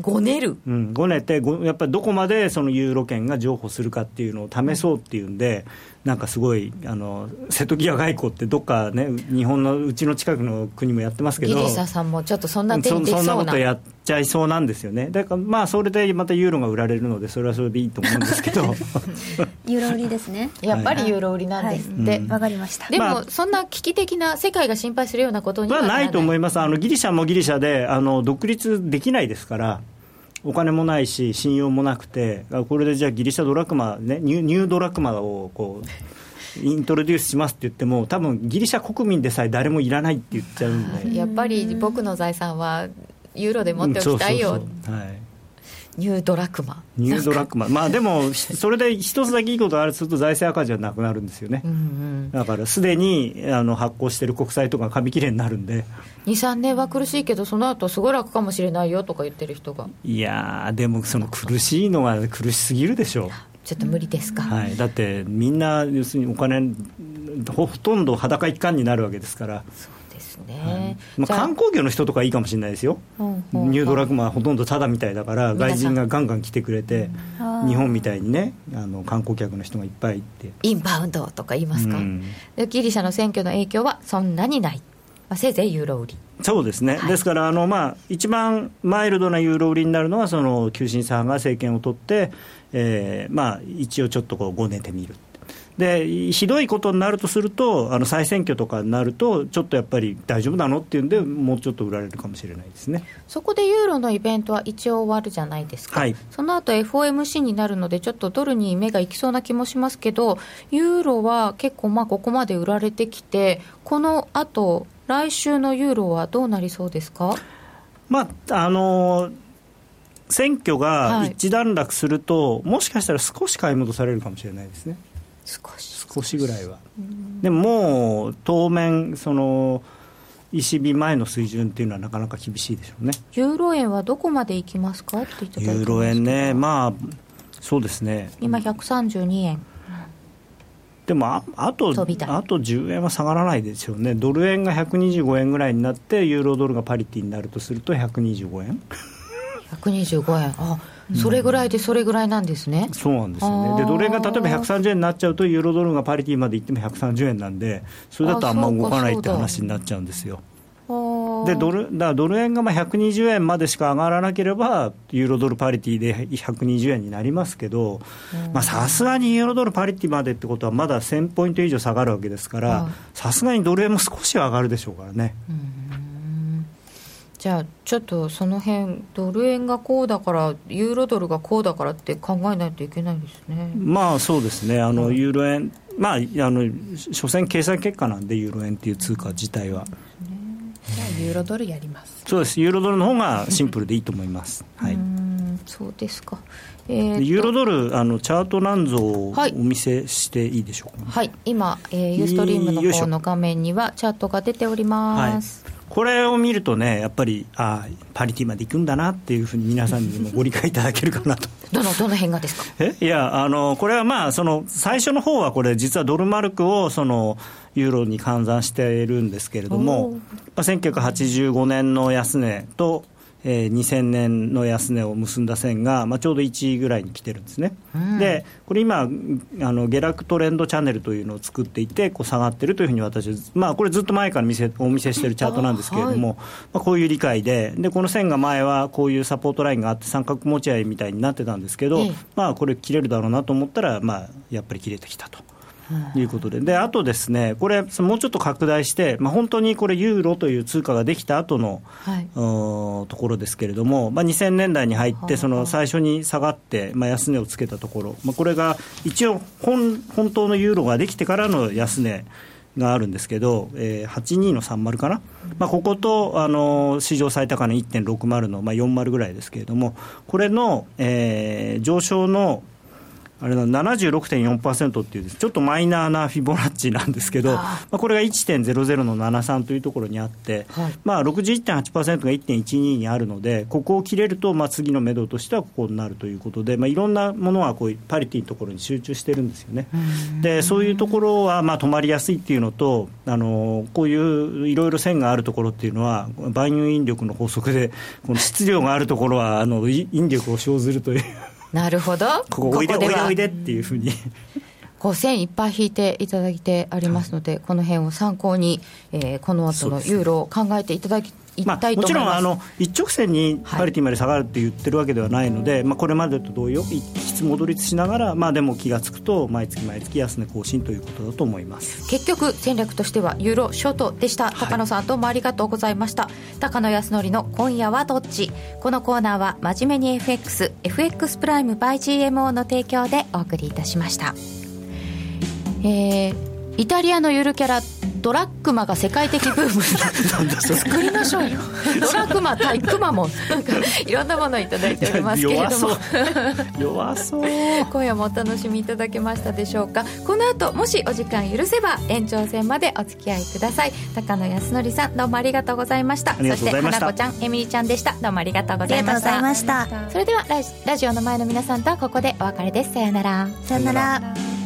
ごねる？うん、ごねてご、やっぱりどこまでそのユーロ圏が譲歩するかっていうのを試そうっていうんで、なんかすごい、あの瀬戸際外交って、どっかね、日本のうちの近くの国もやってますけど。ギリシャさんもちょっとそんな手そにできそんなことやっちゃいそうなんですよね、だからまあそれでまたユーロが売られるので、それはそれでいいと思うんですけど、ユーロ売りですね。やっぱりユーロ売りなんですって、うん。わかりました。でも、まあそんな危機的な世界が心配するようなことにははなないと思います、あのギリシャもギリシャであの独立できないですから、お金もないし、信用もなくて、あこれでじゃあ、ギリシャドラクマ、ね、ニューニュードラクマをこう イントロデュースしますって言っても、多分ギリシャ国民でさえ誰もいらないって言っちゃうんで。やっぱり僕の財産はユーロで持っておきたいよ、うんそうそうそう。はいニュードラクマ。ニュードラックマ。ン、まあでも、それで一つだけいいことがあるとすると、財政赤字はなくなるんですよね、うんうんだからすでにあの発行している国債とか紙切れになるんで、23年は苦しいけどその後すごい楽かもしれないよとか言ってる人が。いやー、でもその苦しいのは苦しすぎるでしょう。ちょっと無理ですか、はい、だってみんな要するにお金ほほとんど裸一貫になるわけですから。ですね、まあ、観光業の人とかいいかもしれないですよ、ニュードラグマはほとんどタダみたいだから、外人がガンガン来てくれて、日本みたいにね、あの観光客の人がいっぱいいて。インバウンドとか言いますか、うん。でギリシャの選挙の影響はそんなにない、まあ、せいぜいユーロ売り。そうですね、はい。ですからあの、まあ、一番マイルドなユーロ売りになるのは、その急進左派が政権を取って、えーまあ、一応ちょっとこうごねてみる。でひどいことになるとすると、あの再選挙とかになると、ちょっとやっぱり大丈夫なのっていうんで、もうちょっと売られるかもしれないですね。そこでユーロのイベントは一応終わるじゃないですか、はいその後 FOMC になるので、ちょっとドルに目が行きそうな気もしますけど、ユーロは結構、まあここまで売られてきて、この後来週のユーロはどうなりそうですか？まああの選挙がはい一段落すると、もしかしたら少し買い戻されるかもしれないですね。少し少しぐらいは。でももう当面その ECB 前の水準っていうのはなかなか厳しいでしょうね。ユーロ円はどこまで行きますか？っていただいてますユーロ円ね、まあそうですね。今132円でもああとあと10円は下がらないですよね。ドル円が125円ぐらいになってユーロドルがパリティになるとすると125円。125円あそれぐらいでそれぐらいなんですね、そうなんですよね。でドル円が例えば130円になっちゃうとユーロドルがパリティまで行っても130円なんで、それだとあんま動かないって話になっちゃうんですよ。でドルだドル円がまあ120円までしか上がらなければ、ユーロドルパリティで120円になりますけど、まあさすがにユーロドルパリティまでってことは、まだ1000ポイント以上下がるわけですかはいら、さすがにドル円も少しは上がるでしょうからね。じゃあちょっとその辺ドル円がこうだからユーロドルがこうだからって考えないといけないですね。まあそうですね、あのユーロ円、まあ、あの所詮、経済結果なんで、ユーロ円っていう通貨自体は。じゃあユーロドルやります。そうです、ユーロドルの方がシンプルでいいと思います。はい、うんそうですか。えーユーロドル、あのチャートなんぞをおはい見せしていいでしょうか、はい。今、えー、ユーストリームの方の画面にはチャートが出ております、これを見るとね、やっぱり、ああ、パリティまで行くんだなっていうふうに皆さんにもご理解いただけるかなと。どのどの辺がですか？え？いやあの、これはまあその、最初の方はこれ、実はドルマルクをそのユーロに換算しているんですけれども、まあ、1985年の安値と、えー2000年の安値を結んだ線が、まあ、ちょうど1位ぐらいに来てるんですね。で、これ今、あの下落トレンドチャンネルというのを作っていて、こう下がってるというふうに私は、まあ、これずっと前から見せお見せしているチャートなんですけれども、まあ、こういう理解でで、この線が前はこういうサポートラインがあって、三角持ち合いみたいになってたんですけど、ええまあ、これ切れるだろうなと思ったら、まあ、やっぱり切れてきたと。いうことで、であとですね、これ、もうちょっと拡大して、まあ、本当にこれ、ユーロという通貨ができた後の、はい、ところですけれども、まあ、2000年代に入って、その最初に下がって、まあ、安値をつけたところ、まあ、これが一応本、本当のユーロができてからの安値があるんですけど、えー、82の30かな、まあ、ここと、あの市場最高値1.60の、まあ、40ぐらいですけれども、これの、えー上昇のあれな76.4%っていうちょっとマイナーなフィボナッチなんですけど、まあ、これが1.00の73というところにあって、はいまあ、61.8%が1.12にあるので、ここを切れると、まあ、次の目処としてはここになるということで、まあ、いろんなものがこうパリティのところに集中してるんですよね。でそういうところはまあ止まりやすいっていうのと、あのこういういろいろ線があるところっていうのは、万有引力の法則で、この質量があるところはあのい引力を生ずるという。なるほど。ここおいでおいではおいでっていうふうに。こう線いっぱい引いていただいてありますので、この辺を参考に、えーこの後のユーロを考えていただきいまあ、もち。ろんあの一直線にパリティまで下がるって言ってるわけではないので、まあ、これまでと同様、一質戻りしながら、まあ、でも気が付くと、毎月毎月安値更新ということだと思います。結局戦略としてはユーロショートでした、高野さんどうもありがとうございました。高野康則の今夜はどっち？このコーナーは真面目に FXFX プライム by GMO の提供でお送りいたしました。えーイタリアのゆるキャラドラッグマが世界的ブーム。作りましょうよ。ドラッグマ対クマモン。なんかいろんなものをいただいておりますけれども。弱そう。今夜もお楽しみいただけましたでしょうか。この後もしお時間許せば延長戦までお付き合いください。高野康則さんどうもありがとうございました。ありがとうございました。そして花子ちゃんエミリちゃんでした。どうもありがとうごありがとうございました。それではラジラジオの前の皆さんとはここでお別れです。さよなら。さよなら